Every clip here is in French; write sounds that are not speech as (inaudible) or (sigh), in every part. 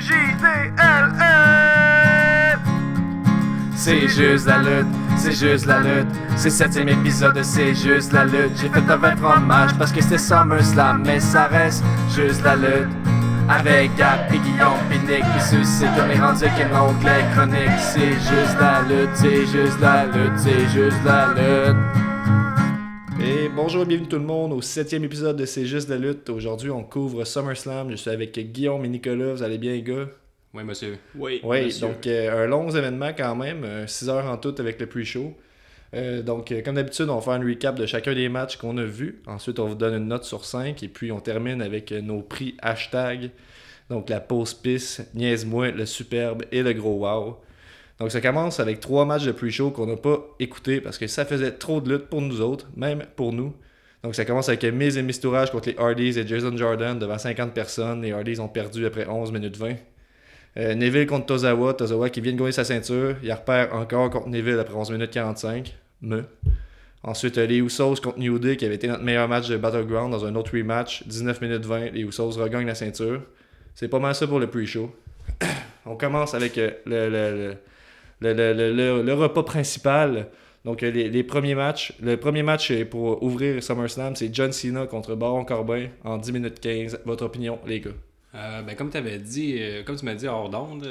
C-J-D-L-L. C'est juste la lutte, c'est juste la lutte. C'est septième épisode, c'est juste la lutte. J'ai fait un 23 match parce que c'était SummerSlam, mais ça reste juste la lutte. Avec Gap et Guillaume Pinique qui suscite comme les rendus qu'un onglet chronique. C'est juste la lutte, c'est juste la lutte, c'est juste la lutte. Bonjour et bienvenue tout le monde au septième épisode de C'est juste la lutte. Aujourd'hui, on couvre SummerSlam. Je suis avec Guillaume et Nicolas. Vous allez bien, les gars? Oui, monsieur. Oui, Oui, monsieur. donc euh, un long événement quand même, 6 heures en tout avec le pre-show. Euh, donc, euh, comme d'habitude, on va faire un recap de chacun des matchs qu'on a vus. Ensuite, on vous donne une note sur 5. Et puis, on termine avec euh, nos prix hashtag. Donc, la pause pisse, niaise-moi, le superbe et le gros wow. Donc, ça commence avec trois matchs de pre-show qu'on n'a pas écoutés parce que ça faisait trop de lutte pour nous autres, même pour nous. Donc, ça commence avec Miz et Mistourage contre les Hardys et Jason Jordan devant 50 personnes. Les Hardys ont perdu après 11 minutes 20. Euh, Neville contre Tozawa. Tozawa qui vient de gagner sa ceinture. Il repère encore contre Neville après 11 minutes 45. Me. Ensuite, euh, les Usos contre New Day qui avait été notre meilleur match de Battleground dans un autre rematch. 19 minutes 20. Les Usos regagnent la ceinture. C'est pas mal ça pour le pre-show. (coughs) On commence avec euh, le, le, le, le, le- le- repas principal. Donc, euh, les, les premiers matchs. Le premier match euh, pour ouvrir SummerSlam, c'est John Cena contre Baron Corbin en 10 minutes 15. Votre opinion, les gars? Euh, ben, comme avais dit, comme tu m'as dit hors d'onde,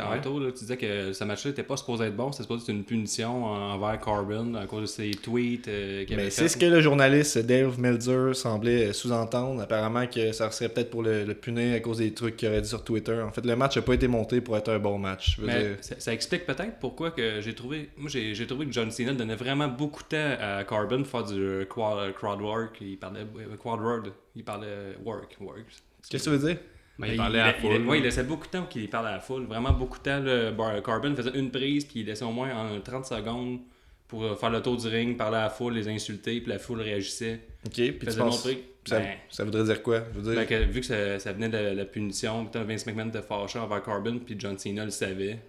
euh, tantôt, là, tu disais que ce match-là n'était pas supposé être bon, c'était supposé être une punition envers Corbin à cause de ses tweets euh, Mais c'est ce que le journaliste Dave Meltzer semblait sous-entendre. Apparemment que ça serait peut-être pour le, le punir à cause des trucs qu'il aurait dit sur Twitter. En fait, le match n'a pas été monté pour être un bon match. Mais dire- ça, ça explique peut-être pourquoi que j'ai trouvé. Moi, j'ai trouvé que John Cena donnait vraiment beaucoup de temps à Corbin pour faire du euh, quad, crowd work. Il parlait euh, quad word. Il parlait work, work. Qu'est-ce que tu veux dire? Ben, Ben, il parlait à la foule. il- ouais, il laissait beaucoup de temps qu'il parle à la foule. Vraiment beaucoup de temps. Bar- Corbin faisait une prise, puis il laissait au moins en 30 secondes pour euh, faire le tour du ring, parler à la foule, les insulter, puis la foule réagissait. Ok, puis tu penses. Ça, Ben, ça voudrait dire quoi? Je veux dire. ben, que- vu que ça, ça venait de la, la punition, Vince McMahon était fâché envers Corbin, puis John Cena le savait.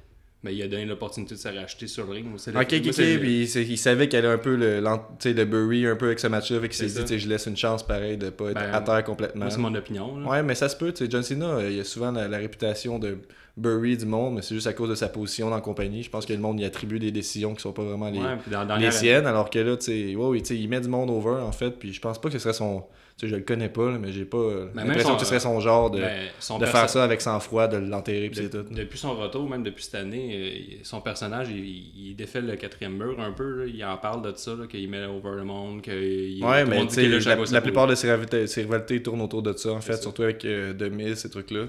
Ben, il a donné l'opportunité de se racheter sur le ring. Moi, Ok, ok, Puis il, savait qu'elle a un peu le, le bury un peu avec ce match-là. Fait qu'il s'est dit, tu sais, je laisse une chance pareil de pas être Ben, à terre complètement. C'est mon opinion. là. Ouais, mais ça se peut. Tu sais, John Cena, euh, il a souvent la, la réputation de bury du monde, mais c'est juste à cause de sa position dans la compagnie. Je pense que le monde y attribue des décisions qui sont pas vraiment les, Ouais, puis dans, dans les siennes, alors que là, sais, tu sais, il met du monde over, en fait, puis je pense pas que ce serait son... Tu sais, je le connais pas, là, mais j'ai pas euh, Ben, l'impression que ce serait son genre de, Ben, son de faire ça avec sang-froid, de l'enterrer, puis de- c'est tout. Depuis son retour, même depuis cette année, euh, son personnage, il, il défait le quatrième mur un peu. là. Il en parle de ça, qu'il met over le monde, qu'il Ouais, mais tu sais, la, plupart de ses rivalités, ses rivalités tournent autour de ça, en fait, ça. surtout avec euh, The Miz, ces trucs-là.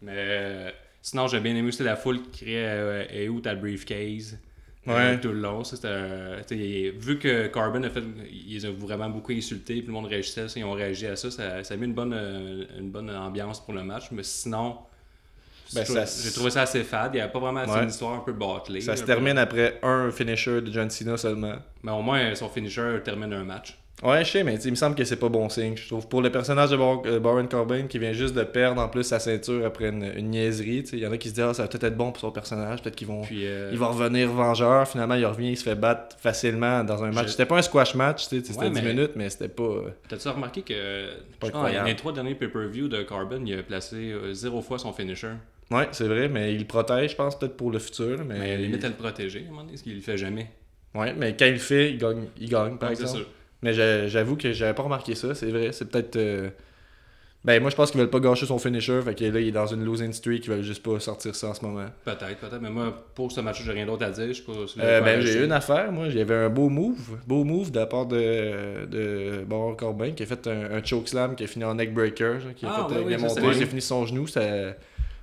Mais euh, sinon, j'ai bien aimé aussi la foule qui criait euh, Et où ta briefcase Ouais. tout le long. C'était, euh, vu que Corbin a fait, ils ont vraiment beaucoup insulté, puis le monde réagissait, ils ont réagi à ça. Ça, ça a mis une bonne, euh, une bonne ambiance pour le match. Mais sinon, Ben, j'ai trouvé- ça- assez fade. Il n'y avait pas vraiment c'est Ouais. une histoire un peu bâclée. Ça se termine peu. après un finisher de John Cena seulement. Mais au moins, son finisher termine un match. Ouais, je sais, mais il me semble que c'est pas bon signe. Je trouve pour le personnage de Bar- euh, Baron Corbin qui vient juste de perdre en plus sa ceinture après une, une niaiserie, il y en a qui se disent ah, ça va peut-être être bon pour son personnage, peut-être qu'ils vont Puis, euh, il va revenir vengeur, finalement il revient, il se fait battre facilement dans un match. Je- C'était pas un squash match, c'était Ouais, 10 mais- minutes, mais c'était pas euh, T'as-tu remarqué que je pense, incroyable. dans les trois derniers pay-per-view de Corbin, il a placé euh, zéro fois son finisher? Ouais, c'est vrai, mais il le protège, je pense, peut-être pour le futur, mais, Mais limite à le protéger, à un moment donné, ce qu'il le fait jamais. Ouais, mais quand il le fait, il gagne, il gagne par Ouais, exemple. Mais j'a- j'avoue que j'avais pas remarqué ça, c'est vrai. C'est peut-être. euh, Ben, moi, je pense qu'ils veulent pas gâcher son finisher. Fait que là, il est dans une losing streak. Ils veulent juste pas sortir ça en ce moment. Peut-être, peut-être. Mais moi, pour ce match, j'ai rien d'autre à dire. Je sais pas si vous Euh, ben, j'ai une affaire, moi. J'avais un beau move. Beau move de la part de, de Baron Corbin qui a fait un, un chokeslam qui a fini en neckbreaker. Qui a Ah, fait oui, euh, oui, ça, fini son genou. C'était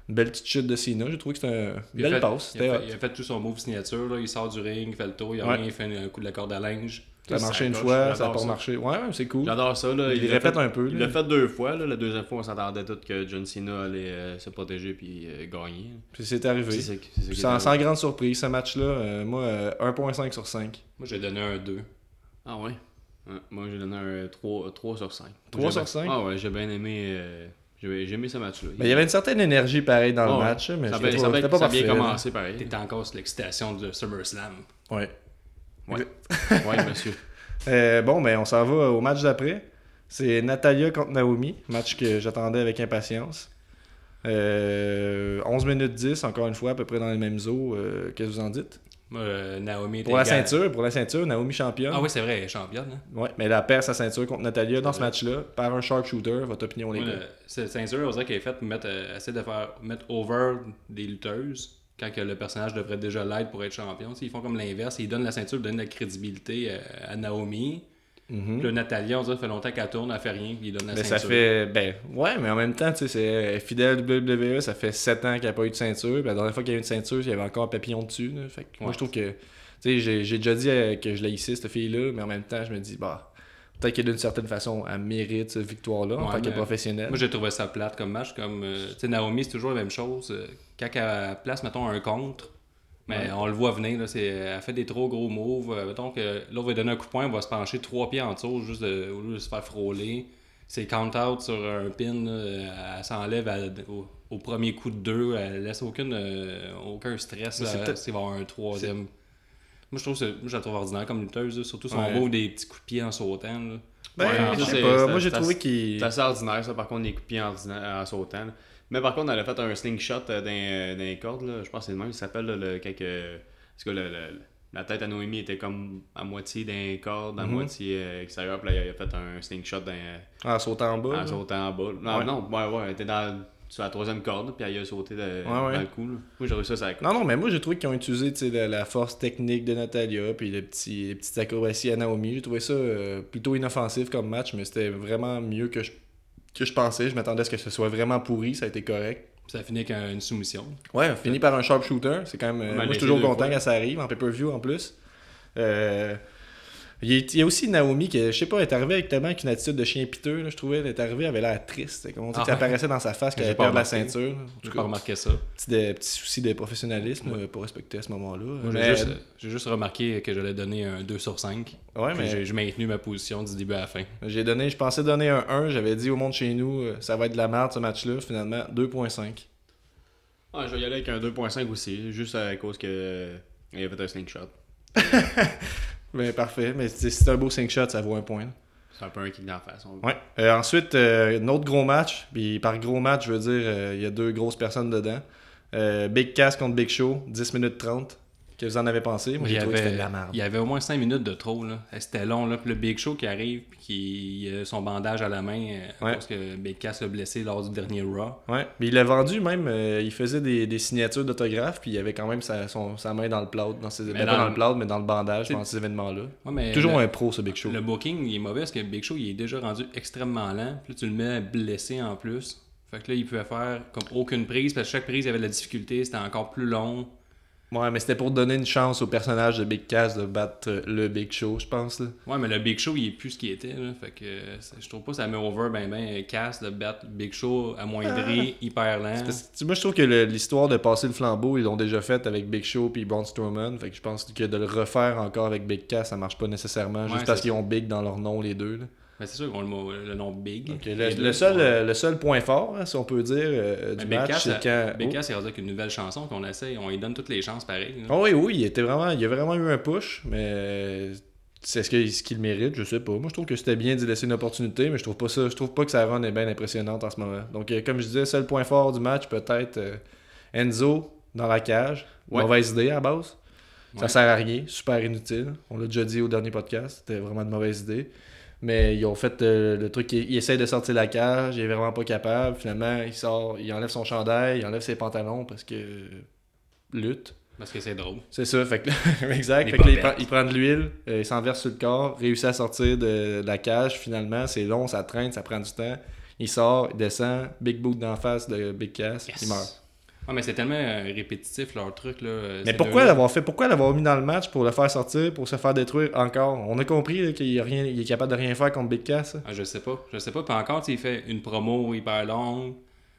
une belle petite chute de Cena. J'ai trouvé que c'était une belle passe. Il a, fait, il a fait tout son move signature. Là. Il sort du ring, il fait le tour, il a Ouais. rien, il fait un coup de la corde à linge. Ça a marché une coche, fois, ça a pas ça. marché. Ouais, ouais, c'est cool. J'adore ça. Là. Il l'a répète fait- un peu, Il l'a fait deux fois. Là. La deuxième fois, on s'attendait tous que John Cena allait euh, se protéger puis euh, gagner. Puis c'est arrivé. Qui est Sans, grande surprise, ce match-là, euh, moi, euh, 1.5 sur 5. Moi, j'ai donné un 2. Ah ouais? Ouais, Moi, j'ai donné un 3, 3 sur 5. 3 J'ai sur bien- 5? Ah ouais, j'ai bien aimé, euh, j'ai aimé ce match-là. Mais il y avait une certaine énergie pareil dans Ah le ouais. match, mais ça a c'était bien, pas, ça pas ça a bien commencé pareil. T'es encore sur l'excitation de SummerSlam. Ouais. Ouais. ouais, (laughs) monsieur. Euh, bon, ben on s'en va au match d'après. C'est Natalia contre Naomi, match que j'attendais avec impatience. Euh, 11 minutes 10, encore une fois, à peu près dans les mêmes eaux. Euh, Qu'est-ce que vous en dites? Euh, Naomi Pour la ceinture, pour la ceinture, Naomi championne. Ah oui, c'est vrai, elle est championne. Hein? Ouais, mais elle perd sa ceinture contre Natalia dans ce match-là par un sharpshooter. Votre opinion, les gars? cette ceinture, on dirait qu'elle est faite pour mettre, euh, essayer de faire mettre over des lutteuses quand que le personnage devrait déjà l'être pour être champion. Ils font comme l'inverse, ils donnent la ceinture, ils donnent la crédibilité euh, à Naomi. Mhm. Puis là, Natalia, on dirait ça fait longtemps qu'elle tourne, elle fait rien, puis ils donnent la Mais ça ceinture. fait. Ben, ouais, mais en même temps, tu sais, c'est est fidèle WWE, ça fait 7 ans qu'il n'y a pas eu de ceinture. Puis la dernière fois qu'il y a eu une ceinture, il y avait encore un papillon dessus. là. Fait que moi, je trouve que. Tu sais, j'ai déjà dit euh, que je l'ai ici, cette fille-là, mais en même temps, je me dis, bah, peut-être que d'une certaine façon, elle mérite cette victoire-là en tant que professionnelle. Moi, j'ai trouvé ça plate comme match. Comme, euh, tu sais, Naomi, c'est toujours la même chose. Euh, Quand elle place, mettons, un contre, mais Ouais. on le voit venir, là, c'est, elle fait des trop gros moves. Euh, mettons que l'autre va donner un coup de poing, elle va se pencher trois pieds en dessous juste de, au lieu de se faire frôler. C'est count-out sur un pin, là, elle s'enlève au, au premier coup de deux, elle laisse aucune, euh, aucun stress c'est va avoir un troisième. Moi, je trouve que c'est- moi, je la trouve ordinaire comme lutteuse, là, surtout son Ouais. move des petits coups de pied en sautant. là. Ben, Ouais, je ça, sais c'est- pas. Moi, j'ai trouvé assez- qu'il. C'est assez ordinaire, ça, par contre, les coups de pied en, ordinaire- en sautant. là. Mais par contre, elle a fait un slingshot euh, dans, euh, dans les cordes. Là. Je pense que c'est le même qui s'appelle le, quand que- parce que le- le- la tête à Noémie était comme à moitié dans les cordes, à Mhm. moitié euh, extérieure. Puis là, il a fait un slingshot dans, En sautant en bas. en là. sautant en bas. Non, Ouais. non, ouais, ouais, elle était dans, sur la troisième corde, puis elle a sauté de- dans ouais. le cou. là. Moi, j'ai réussi ça, ça Non, non, mais moi j'ai trouvé qu'ils ont utilisé tu sais, la, la force technique de Natalia, puis les, petits, les petites acrobaties à Naomi. J'ai trouvé ça euh, plutôt inoffensif comme match, mais c'était vraiment mieux que je, que je pensais. Je m'attendais à ce que ce soit vraiment pourri, ça a été correct. Ça finit avec un- une soumission. Ouais, on finit par un sharpshooter. C'est quand même. euh, moi, je suis toujours content fois. quand ça arrive, en pay-per-view en plus. Euh, il y a- il y a aussi Naomi qui, je sais pas, est arrivée avec tellement qu'une attitude de chien piteux. là, je trouvais, elle est arrivée, elle avait l'air triste. Comme on dit Ah ça ouais. apparaissait dans sa face qu'elle avait pas perdu la ceinture. J'ai pas remarqué ça. petit, de- petit souci de professionnalisme euh, pour respecter à ce moment-là. J'ai juste, remarqué que j'allais donner un 2 sur 5. Ouais, mais j'ai, maintenu ma position du début à la fin. j'ai donné, je pensais donner un 1, j'avais dit au monde chez nous, euh, ça va être de la merde ce match-là, finalement 2.5. Ouais, je vais y aller avec un 2.5 aussi, juste à cause que euh, il a fait un slingshot. (laughs) Ben parfait, mais c'est c'est un beau 5 shot, ça vaut un point. C'est un peu un kick la face. on- Ouais. Euh, ensuite, euh, un autre gros match, puis par gros match, je veux dire, euh, il y a deux grosses personnes dedans. Big Cass contre Big Show, 10 minutes 30. Qu'est-ce que vous en avez pensé? Moi, il, y j'ai trouvé que avait, c'était de la merde. il y avait au moins 5 minutes de trop. Là. C'était long. Là. Puis le Big Show qui arrive, puis qui a son bandage à la main, euh, Ouais. parce que Big Cass a blessé lors du dernier Raw. Ouais, mais il l'a vendu même, euh, il faisait des, des signatures d'autographes, puis il avait quand même sa, son- sa main dans le plâtre, dans ses, Mais ben, pas dans dans le- plâtre, mais dans le bandage pendant ces événements-là. Ouais, mais Toujours le, un pro, ce Big Show. le booking il est mauvais parce que Big Show il est déjà rendu extrêmement lent. Puis là, tu le mets blessé en plus. Fait que là, il pouvait faire comme aucune prise parce que chaque prise il y avait de la difficulté, c'était encore plus long. Ouais, mais c'était pour donner une chance au personnage de Big Cass de battre euh, le Big Show, je pense. Là. Ouais, mais le Big Show, il est plus ce qu'il était. Là. Fait que je trouve pas que ça met over ben ben Cass de battre Big Show amoindri, hyper lent. Parce que, moi, je trouve que l'histoire de passer le flambeau, ils l'ont déjà fait avec Big Show puis Braun Strowman. Fait que je pense que de le refaire encore avec Big Cass, ça marche pas nécessairement, Ouais, juste parce qu'ils ont Big dans leur nom, les deux. là. Mais c'est sûr qu'on a le, le nom Big. Le, seul, euh, le seul point fort, hein, si on peut dire, euh, du Mais Big match, c'est quand. Big Oh. Cass, il avec une nouvelle chanson qu'on essaye. On lui donne toutes les chances pareil. Oh oui, oui, il était vraiment, il a vraiment eu un push, mais euh, c'est ce qu'il mérite, je sais pas. Moi, je trouve que c'était bien d'y laisser une opportunité, mais je trouve pas ça, je trouve pas que sa run est bien impressionnante en ce moment. Donc, euh, comme je disais, seul point fort du match, peut-être euh, Enzo dans la cage. Ouais. Mauvaise idée à la base. Ça Ouais. sert à rien, super inutile. On l'a déjà dit au dernier podcast, c'était vraiment une mauvaise idée. Mais ils ont fait euh, le truc, il, il essaie de sortir de la cage, il est vraiment pas capable. Finalement, il sort, il enlève son chandail, il enlève ses pantalons parce que euh, lutte. Parce que c'est drôle. C'est ça, fait que (laughs) exact. Fait que là, il, prend, il prend de l'huile, euh, il s'en verse sur le corps, réussit à sortir de, de la cage finalement. C'est long, ça traîne, ça prend du temps. Il sort, il descend, big boot d'en face de Big Cass, Yes. il meurt. Ouais, mais c'est tellement euh, répétitif leur truc. Là, euh, Mais pourquoi l'avoir fait? Pourquoi l'avoir mis dans le match pour le faire sortir, pour se faire détruire encore? On a compris qu'il y a rien, il est capable de rien faire contre Big Cass. Ah, je sais pas. Je sais pas. Puis encore, il fait une promo hyper longue.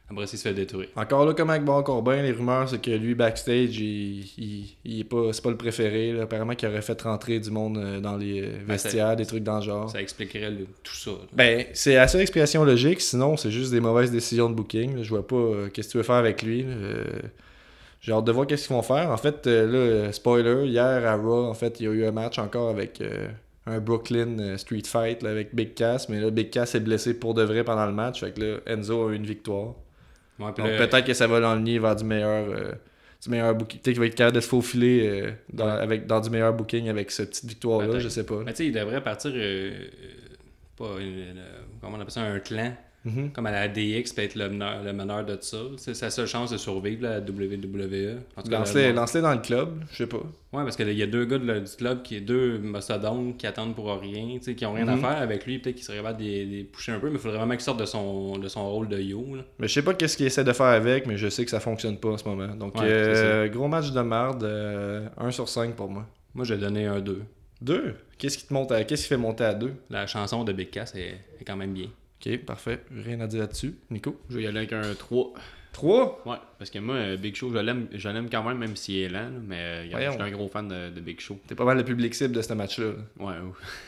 Après, il se fait détruire. Encore là, comme avec Baron Corbin, les rumeurs c'est que lui backstage, il, il, il est pas, c'est pas le préféré. là. Apparemment qu'il aurait fait rentrer du monde euh, dans les euh, vestiaires, des trucs dans le genre. Ça expliquerait le- tout ça. là. Ben, c'est la seule explication logique, sinon c'est juste des mauvaises décisions de booking. là. Je vois pas euh, qu'est-ce que tu veux faire avec lui. Euh, J'ai hâte de voir qu'est-ce qu'ils vont faire. En fait, euh, là, spoiler, hier à Raw, en fait, il y a eu un match encore avec un Brooklyn Street Fight là, avec Big Cass, mais là, Big Cass est blessé pour de vrai pendant le match. Fait que là, Enzo a eu une victoire. Ouais, Donc peut-être que ça va l'enligner vers du meilleur, euh, du meilleur booking. Peut-être qu'il va être capable de se faufiler euh, dans, Ouais. avec, dans du meilleur booking avec cette petite victoire-là, je sais pas. Mais tu sais, il devrait partir. euh, euh, pas une- une- comment on appelle ça Un clan. Mhm. Comme à la DX, peut être le meneur, le meneur de ça. C'est sa seule chance de survivre la WWE. Lance-les le- lance-les dans le club, je sais pas. Ouais, parce qu'il y a deux gars de- du club, qui deux mastodontes qui attendent pour rien, qui ont rien Mhm. à faire avec lui. Peut-être qu'il serait capable de les, pousser un peu, mais il faudrait vraiment qu'il sorte de son, de son rôle de yo. Là. Mais je sais pas qu'est-ce qu'il essaie de faire avec, mais je sais que ça fonctionne pas en ce moment. Donc, Ouais, euh, gros match de marde, 1 sur 5 pour moi. Moi, j'ai donné un 2. 2 Qu'est-ce qui te monte à... Qu'est-ce qui fait monter à 2 La chanson de Big Cass est, est quand même bien. Ok, parfait. Rien à dire là-dessus. Nico? Je vais y aller avec un 3. 3 Ouais, parce que moi, Big Show, je l'aime, quand même, même s'il est lent, là, mais euh, je suis un gros fan de, de Big Show. T'es pas mal le public cible de ce match-là. Ouais,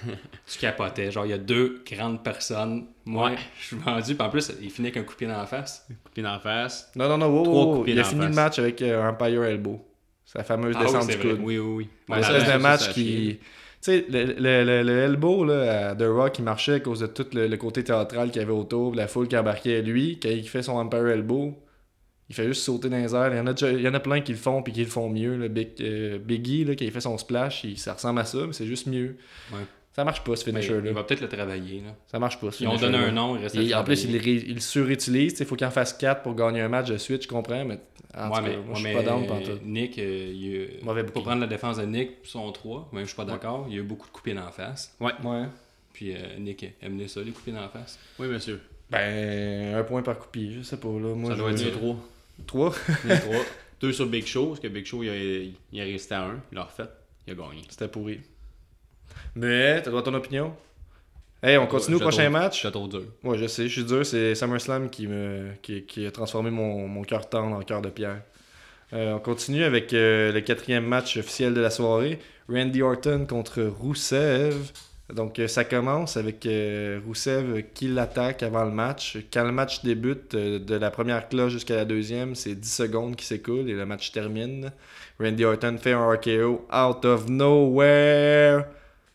ouais. (laughs) Tu capotais. Genre, il y a deux grandes personnes. Moi, Ouais. je suis vendu. Puis en plus, il finit avec un coup de pied dans la face. Coup de pied dans la face. Non, non, non, wow, Trois wow, Il a fini le match avec euh, un Empire Elbow. Sa fameuse Ah descente c'est du coude. Oui, oui, oui. Ouais, ça, de match qui. Tu sais, le, le, le, elbow là, The Rock, il marchait à cause de tout le, côté théâtral qu'il y avait autour, la foule qui embarquait. Lui, quand il fait son Empire Elbow, il fait juste sauter dans les airs. Il y en a, il y en a plein qui le font puis qui le font mieux. Le Big, euh, Biggie, là, quand il fait son splash, il- ça ressemble à ça, mais c'est juste mieux. Ouais. Ça marche pas, ce finisher-là. il va peut-être le travailler. Là. Ça marche pas, ce Ils ont donné un nom, il reste à Et le en plus, il, ré- il surutilise. Il faut qu'il en fasse 4 pour gagner un match de suite, je comprends, mais en tout Ouais, cas, mais, moi, ouais, je suis pas down pantoute. Nick, euh, il, Mauvais pour prendre la défense de Nick, son 3, même je suis pas d'accord, il y a eu beaucoup de coupés dans la face. Ouais. Puis euh, Nick aime ça, les coupés dans la face. Oui, monsieur. Ben, un point par coupie, je sais pas. Là. Moi, Ça je doit être veux- 3. 3 3. Deux sur Big Show, parce que Big Show, il, a, il est resté à 1. Il l'a refait. Il a gagné. C'était pourri. Mais, t'as droit à ton opinion? Hey, on continue au Je prochain match? C'est trop dur. Ouais, je sais, je suis dur. C'est SummerSlam qui, me, qui, qui a transformé mon, mon cœur tendre en cœur de pierre. Euh, on continue avec euh, le quatrième match officiel de la soirée. Randy Orton contre Roussev. Donc, euh, ça commence avec Roussev qui l'attaque avant le match. Quand le match débute, de la première cloche jusqu'à la deuxième, c'est 10 secondes qui s'écoulent et le match termine. Randy Orton fait un RKO out of nowhere.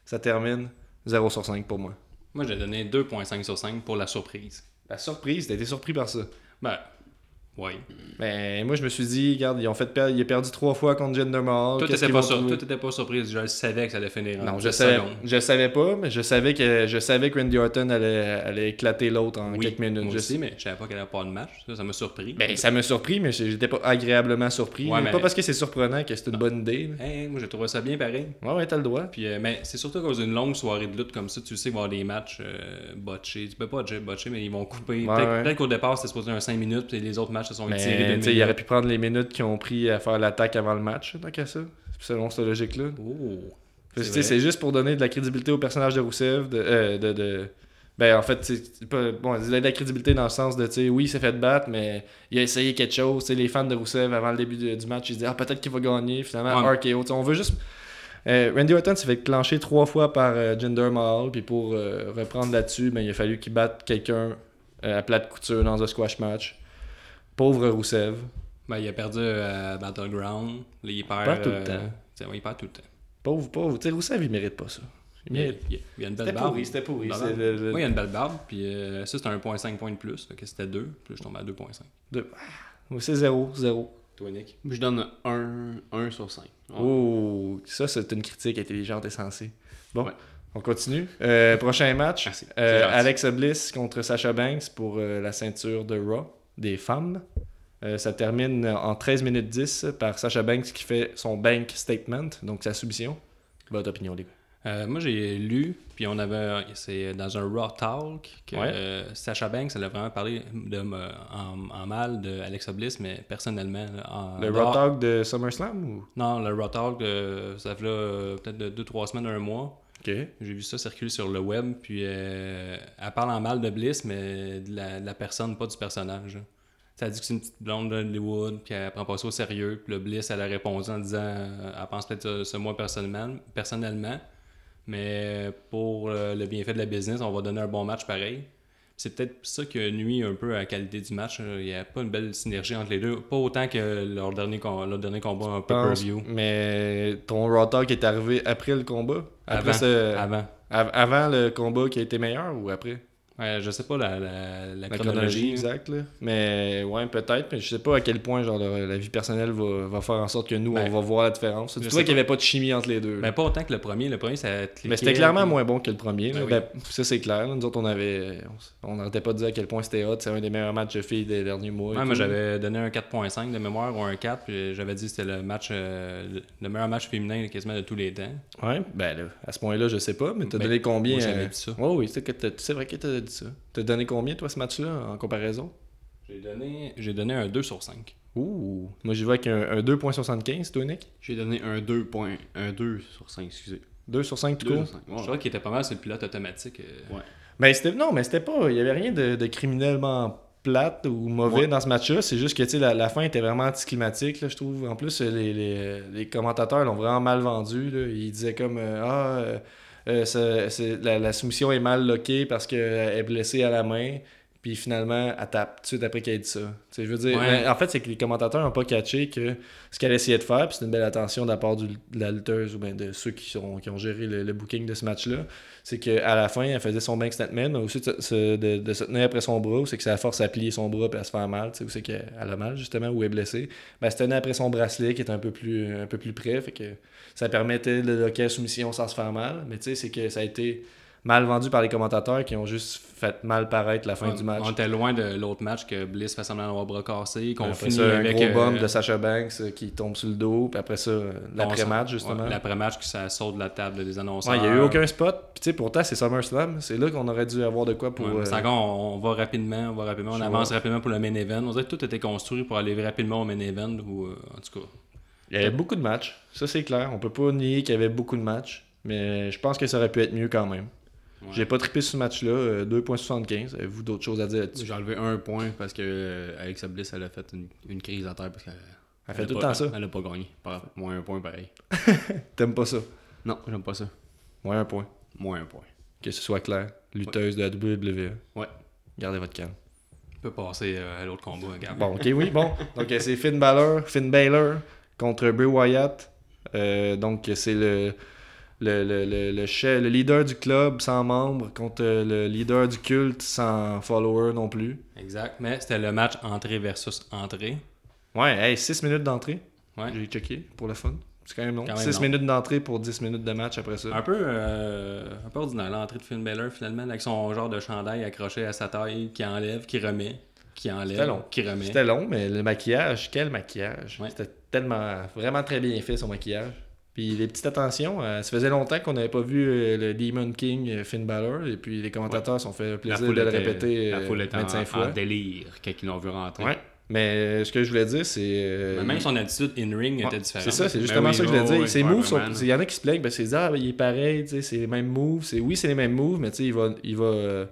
Ça termine 0 sur 5 pour moi. Moi, j'ai donné 2.5 sur 5 pour la surprise. La surprise, t'as été surpris par ça. Ben, ouais. Ben, moi, je me suis dit, regarde, ils ont fait per- il a perdu trois fois contre Jinder Mahal. Toi, t'étais pas, sur... Toi, pas surprise. Je le savais que ça allait finir en Non, 10 je savais, secondes. je savais pas, mais je savais que je savais que Randy Orton allait, allait éclater l'autre en Oui, quelques minutes. moi Je aussi, sais- mais je savais pas qu'elle allait pas de match. Ça, ça m'a surpris. Ben, ça m'a surpris, mais j'étais pas agréablement surpris. Ouais, Mais mais- Pas parce que c'est surprenant que c'est une bonne idée. Hey, moi, j'ai trouvé ça bien pareil. Ouais, ouais, t'as le droit. Puis, euh, mais c'est surtout à cause d'une longue soirée de lutte comme ça, tu sais avoir des matchs euh, botchés. Tu peux pas dire botchés, mais ils vont couper. Ouais, peut-être ouais. qu'au départ, c'était supposé un 5 minutes, puis les autres matchs se sont Mais il aurait pu prendre les minutes qu'ils ont pris à faire l'attaque avant le match, tant qu'à ça. Selon cette logique-là. Oh. C'est juste pour donner de la crédibilité au personnage de Roussev. De, euh, de, de- Ben, en fait, c'est c'est pas... bon, de la crédibilité dans le sens de, tu sais, oui, il s'est fait battre, mais il a essayé quelque chose. Les fans de Roussev, avant le début de- du match, ils se disaient, ah, peut-être qu'il va gagner. Finalement, Ouais. RKO. On veut juste. Euh, Randy Orton s'est fait clencher trois fois par euh, Jinder Mahal, puis pour euh, reprendre là-dessus, ben, il a fallu qu'il batte quelqu'un à plate couture dans un squash match. Pauvre Roussev. Ben, il a perdu euh, à Battleground. Là, il perd. perd tout le euh, temps. ouais, il perd tout le temps. Pauvre, pauvre. Tu sais, Roussev, il mérite pas ça. Il Il, mérite. il- il a une belle C'était barbe. pourri, c'était pourri. Barbe. Le- Oui, il a une belle barbe. Puis euh, ça, c'était un 1.5 point de plus. C'était 2. Puis là, je tombe à 2.5. Moi, c'est 0, 0. Toi, Nick? Je donne 1, 1 sur 5. Oh, ça, c'est une critique intelligente et sensée. Bon, Ouais. on continue. Euh, prochain match, Merci. euh, gentil. Alexa Bliss contre Sasha Banks pour euh, la ceinture de Raw des femmes. Euh, ça termine en 13 minutes 10 par Sasha Banks qui fait son bank statement, donc sa soumission. Votre opinion, les gars? Euh, moi, j'ai lu, puis on avait. C'est dans un Raw Talk que Ouais. euh, Sacha Banks, elle a vraiment parlé de, en, en mal de Alexa Bliss, mais personnellement. En, Le dehors- Raw Talk de SummerSlam ou? Non, le Raw Talk, euh, ça fait là, peut-être de 2-3 semaines, un mois. J'ai vu ça circuler sur le web, puis euh, elle parle en mal de Bliss, mais de la, personne, pas du personnage. là. Ça dit que c'est une petite blonde d'Hollywood, puis elle prend pas ça au sérieux. Puis le Bliss, elle a répondu en disant euh, elle pense peut-être ça moi personnellement, personnellement, mais pour euh, le bienfait de la business, on va donner un bon match pareil. C'est peut-être ça qui nuit un peu à la qualité du match. Il n'y a pas une belle synergie entre les deux. Pas autant que leur dernier, com- leur dernier combat un peu Pense- per-view. Mais ton Raw Talk est arrivé après le combat? Après Avant. ce- Avant. av- avant le combat qui a été meilleur ou après? Ouais, je sais pas la, la, la la chronologie. exacte. Mais ouais, peut-être. Mais je sais pas à quel point genre, la, la vie personnelle va, va faire en sorte que nous, Ben, on va voir la différence. Tu vois qu'il n'y avait pas de chimie entre les deux. là. Ben, pas autant que le premier. Le premier, ça mais c'était clairement puis- moins bon que le premier. là. Ben oui. Ben, ça, c'est clair. là. Nous autres, on avait. On n'arrêtait pas de dire à quel point c'était hot. C'est un des meilleurs matchs de filles des derniers mois. Ouais, moi j'avais donné un 4.5 de mémoire ou un 4, puis j'avais dit que c'était le match euh, le- le meilleur match féminin quasiment de tous les temps. Ouais, ben là, à ce point-là, je sais pas. Mais t'as donné combien moi, j'avais euh, dit ça. Ouais, oui, c'est vrai que t'as dit ça. T'as donné combien, toi, ce match-là, en comparaison? J'ai donné, j'ai donné un 2 sur 5. Ouh. Moi, j'y vais avec un, un 2.75, toi, Nick? J'ai donné un 2, point- un 2 sur 5, excusez. 2 sur 5 tout 2 court? sur 5. Je trouvais qu'il était pas mal sur le pilote automatique. euh. Ouais. Ben, c'était, non, mais c'était pas. Il y avait rien de, de criminellement plate ou mauvais Ouais. dans ce match-là. C'est juste que tu sais, la, la fin était vraiment anticlimatique, là, je trouve. En plus, les, les, les commentateurs l'ont vraiment mal vendu. Là. Ils disaient comme euh, Ah, euh, la, la soumission est mal loquée parce qu'elle est blessée à la main. Puis finalement, elle tape tout de suite après qu'elle ait dit ça. Tu sais, je veux dire, Ouais. mais en fait, c'est que les commentateurs n'ont pas catché que ce qu'elle essayait de faire, puis c'est une belle attention de la part du- de la lutteuse ou bien de ceux qui, sont, qui ont géré le, le booking de ce match-là, c'est qu'à la fin, elle faisait son bank statement, mais aussi de, se- se- de- de se tenir après son bras, c'est que ça force à plier son bras et à se faire mal, ou c'est qu'elle a mal justement, ou elle est blessée. Ben, elle se tenait après son bracelet qui est un peu plus, un peu plus près, fait que ça permettait de loquer la soumission sans se faire mal, mais tu sais, c'est que ça a été mal vendu par les commentateurs qui ont juste fait mal paraître la fin On, du match. on était loin de l'autre match que Bliss fait semblant d'avoir bras cassé, qu'on finit ça, un gros euh, bomb de Sasha Banks euh, qui tombe sur le dos, puis après ça, euh, l'après-match, justement. ouais, L'après-match que ça saute de la table des annonceurs. Ouais, il n'y a eu aucun spot. Puis tu sais, pourtant, c'est SummerSlam. C'est là qu'on aurait dû avoir de quoi pour. Ouais, euh, encore, on, on va rapidement, on va rapidement, on Je avance vois. rapidement pour le main event. On dirait que tout était construit pour aller rapidement au main event, ou euh, en tout cas. Il y avait beaucoup de matchs. Ça, c'est clair. On peut pas nier qu'il y avait beaucoup de matchs. Mais je pense que ça aurait pu être mieux quand même. Ouais. J'ai pas trippé ce match-là. euh, 2.75. Avez-vous d'autres choses à dire là-dessus? J'ai enlevé un point parce que euh, Alexa Bliss, elle a fait une, une crise à terre parce qu'elle Elle fait a tout le temps ça. Elle a pas gagné. Par- Moins un point pareil. (laughs) T'aimes pas ça? Non, j'aime pas ça. Ouais, un point? Moins un point. Que ce soit clair. Lutteuse de la WWE. Ouais. Gardez votre calme. On peut passer euh, à l'autre combat, regarde. Bon, ok, oui, bon. (laughs) Donc, euh, c'est Finn Balor, Finn Balor contre Bray Wyatt. Euh, donc, c'est le, le, le, le, le chef- le leader du club sans membre contre euh, le leader du culte sans follower non plus. Exact. Mais c'était le match entrée versus entrée. Ouais, hey, 6 minutes d'entrée. Ouais. J'ai checké pour le fun. C'est quand même long. Quand même 6 long. minutes d'entrée pour 10 minutes de match après ça. Un peu, euh, un peu ordinaire l'entrée de Finn Balor finalement, avec son genre de chandail accroché à sa taille, qui enlève, qui remet, qui enlève, C'était long. qui remet. C'était long, mais le maquillage, quel maquillage. Ouais. C'était tellement, vraiment très bien fait son maquillage. Puis les petites attentions, euh, ça faisait longtemps qu'on n'avait pas vu euh, le Demon King euh, Finn Balor, et puis les commentateurs se sont fait La plaisir de le répéter La euh, foule était 25 en, fois. en délire quand ils l'ont vu rentrer. Ouais. Mais ce que je voulais dire, c'est. euh, Mais même son attitude in-ring Ouais, était différente. C'est ça, c'est Ben justement oui, ça que je voulais ouais, dire. ouais, Ses moves sont. Il y en a qui se plaignent, ben, c'est ah, ben, il est pareil, c'est les mêmes moves. C'est, oui, c'est les mêmes moves, mais tu sais, il va. Il va euh,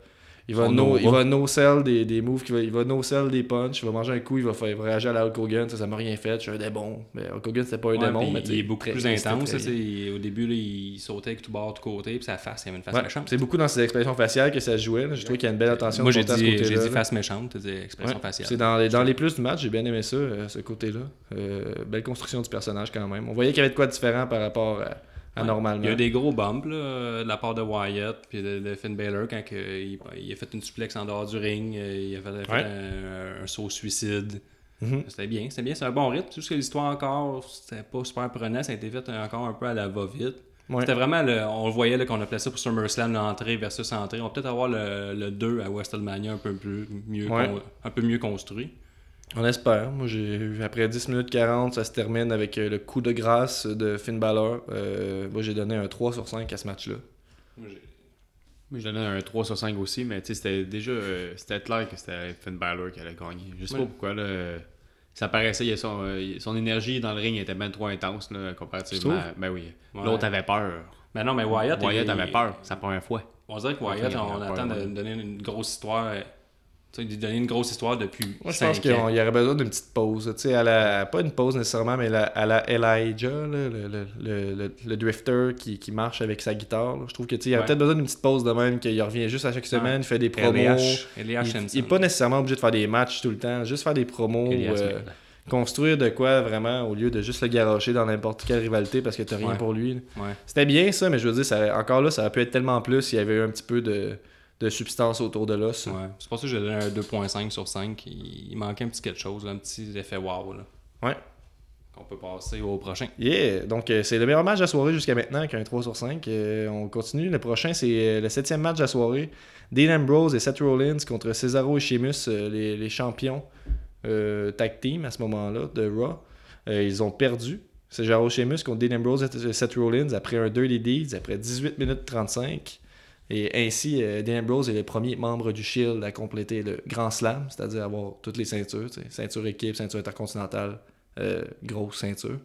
il va, Son no, il va no-sell des, des moves, qu'il va, il va no-sell des punches, il va manger un coup, il va, faire, il réagir à la Hulk Hogan, ça, ça m'a rien fait, je suis un démon. Mais Hulk Hogan, c'était pas un Ouais, démon, mais il est beaucoup très- plus intense. très il- au début, là, il sautait avec tout bord, tout côté, puis sa face, il avait une face Ouais, méchante. c'est beaucoup dans ses expressions faciales que ça se jouait. Je trouve qu'il y a une belle attention Moi, j'ai porter à ce dit, j'ai dit face méchante, dit expression Ouais, faciale. C'est dans les, dans les plus du match, j'ai bien aimé ça, euh, ce côté-là. Euh, belle construction du personnage quand même. On voyait qu'il y avait de quoi de différent par rapport à, Il y a eu des gros bumps là, de la part de Wyatt puis de, de Finn Balor quand il, il a fait une suplex en dehors du ring, euh, il a fait, un, un saut suicide. Mhm. C'était bien, c'était bien, c'est un bon rythme. Tout ce que l'histoire encore, c'était pas super prenant, ça a été fait encore un peu à la va-vite. Ouais. C'était vraiment, le, on le voyait qu'on appelait ça pour SummerSlam, l'entrée versus entrée. On va peut-être avoir le, le 2 à WrestleMania un peu plus mieux, Ouais. un peu mieux construit. On espère. Moi, j'ai après 10 minutes 40, ça se termine avec euh, le coup de grâce de Finn Balor. Euh, moi, j'ai donné un 3 sur 5 à ce match-là. Moi, je donnais un 3 sur 5 aussi, mais tu sais, c'était déjà euh, c'était clair que c'était Finn Balor qui allait gagner. Je sais Ouais. pas pourquoi, là. Ça paraissait, il y a son, euh, son énergie dans le ring était bien trop intense, là, comparativement. À- Ben oui. Ouais. L'autre avait peur. Mais non, mais Wyatt, Wyatt il- avait peur, sa première fois. On dirait que Wyatt, on attend de donner une grosse histoire. De donner une grosse histoire depuis Moi, je 5 pense qu'il y aurait besoin d'une petite pause. Tu sais, à la... pas une pause nécessairement, mais la- à la Elijah, là, le, le, le, le- le drifter qui, qui marche avec sa guitare. là. Je trouve que tu sais, il y aurait Ouais. peut-être besoin d'une petite pause de même, qu'il revient juste à chaque semaine, il fait des promos. LH, LH Il, Hansen. il est pas nécessairement obligé de faire des matchs tout le temps, juste faire des promos, euh, construire de quoi vraiment au lieu de juste le garocher dans n'importe quelle rivalité parce que t'as rien Ouais. pour lui. Ouais. C'était bien ça, mais je veux dire, ça, encore là, ça aurait pu être tellement plus s'il y avait eu un petit peu de, de substance autour de l'os. Ouais. C'est pour ça que j'ai donné un 2.5 sur 5. Il, manquait un petit quelque chose, là, un petit effet wow. Là. Ouais. On peut passer au prochain. Yeah! Donc, euh, c'est le meilleur match de la soirée jusqu'à maintenant, avec un 3 sur 5. Euh, on continue. Le prochain, c'est euh, le septième match de la soirée. Dean Ambrose et Seth Rollins contre Cesaro et Sheamus, les, les champions tag team à ce moment-là de Raw. Ils ont perdu. Cesaro et Sheamus contre Dean Ambrose et Seth Rollins après un Dirty Deeds, après 18 minutes 35. Et ainsi, euh, Dean Ambrose est le premier membre du Shield à compléter le Grand Slam, c'est-à-dire avoir toutes les ceintures, ceinture équipe, ceinture intercontinentale, euh, grosse ceinture.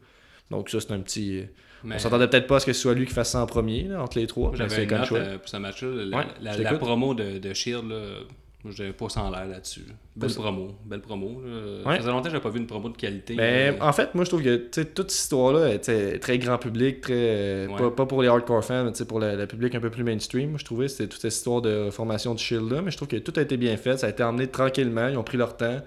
Donc ça, c'est un petit... euh, Mais On s'attendait peut-être pas à ce que ce soit lui qui fasse ça en premier, là, entre les trois. J'avais une note euh, pour ce match-là. La, Ouais, la- je la t'écoute. promo de, de Shield, là, j'avais pas sans l'air là-dessus. Belle promo. Belle promo. là. Ouais. Ça faisait longtemps que j'avais pas vu une promo de qualité. Mais euh, en fait, moi je trouve que toute cette histoire-là est très grand public, très euh, Ouais. pas, pas pour les hardcore fans, mais pour le, le public un peu plus mainstream. Moi je trouvais que c'était toute cette histoire de formation du Shield-là, mais je trouve que tout a été bien fait, ça a été emmené tranquillement, ils ont pris leur temps.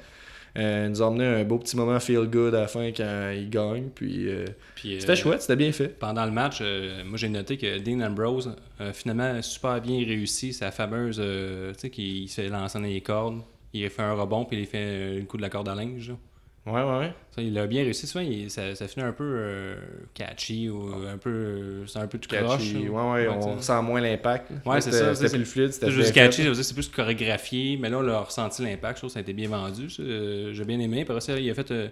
Euh, nous ont emmené un beau petit moment feel good à la fin quand ils gagnent. Puis euh, puis, euh, c'était chouette, c'était bien fait. Pendant le match, euh, moi j'ai noté que Dean Ambrose a finalement super bien réussi sa fameuse. tu sais, qu'il se fait lancer dans les cordes. Il a fait un rebond, puis il a fait une coup de la corde à linge. Ouais, ouais, ouais. Ça, il a bien réussi. Souvent, il- ça, ça finit un peu euh, catchy ou un peu. C'est un peu tout croche. Catchy. Ouais, ouais, on ressent moins l'impact. Ouais, c'est ça, C'était c'est- plus fluide, c'était juste catchy, c'est plus chorégraphié, mais là, on a ressenti l'impact. Je trouve que ça a été bien vendu. Euh, J'ai bien aimé. Après ça, il a fait euh,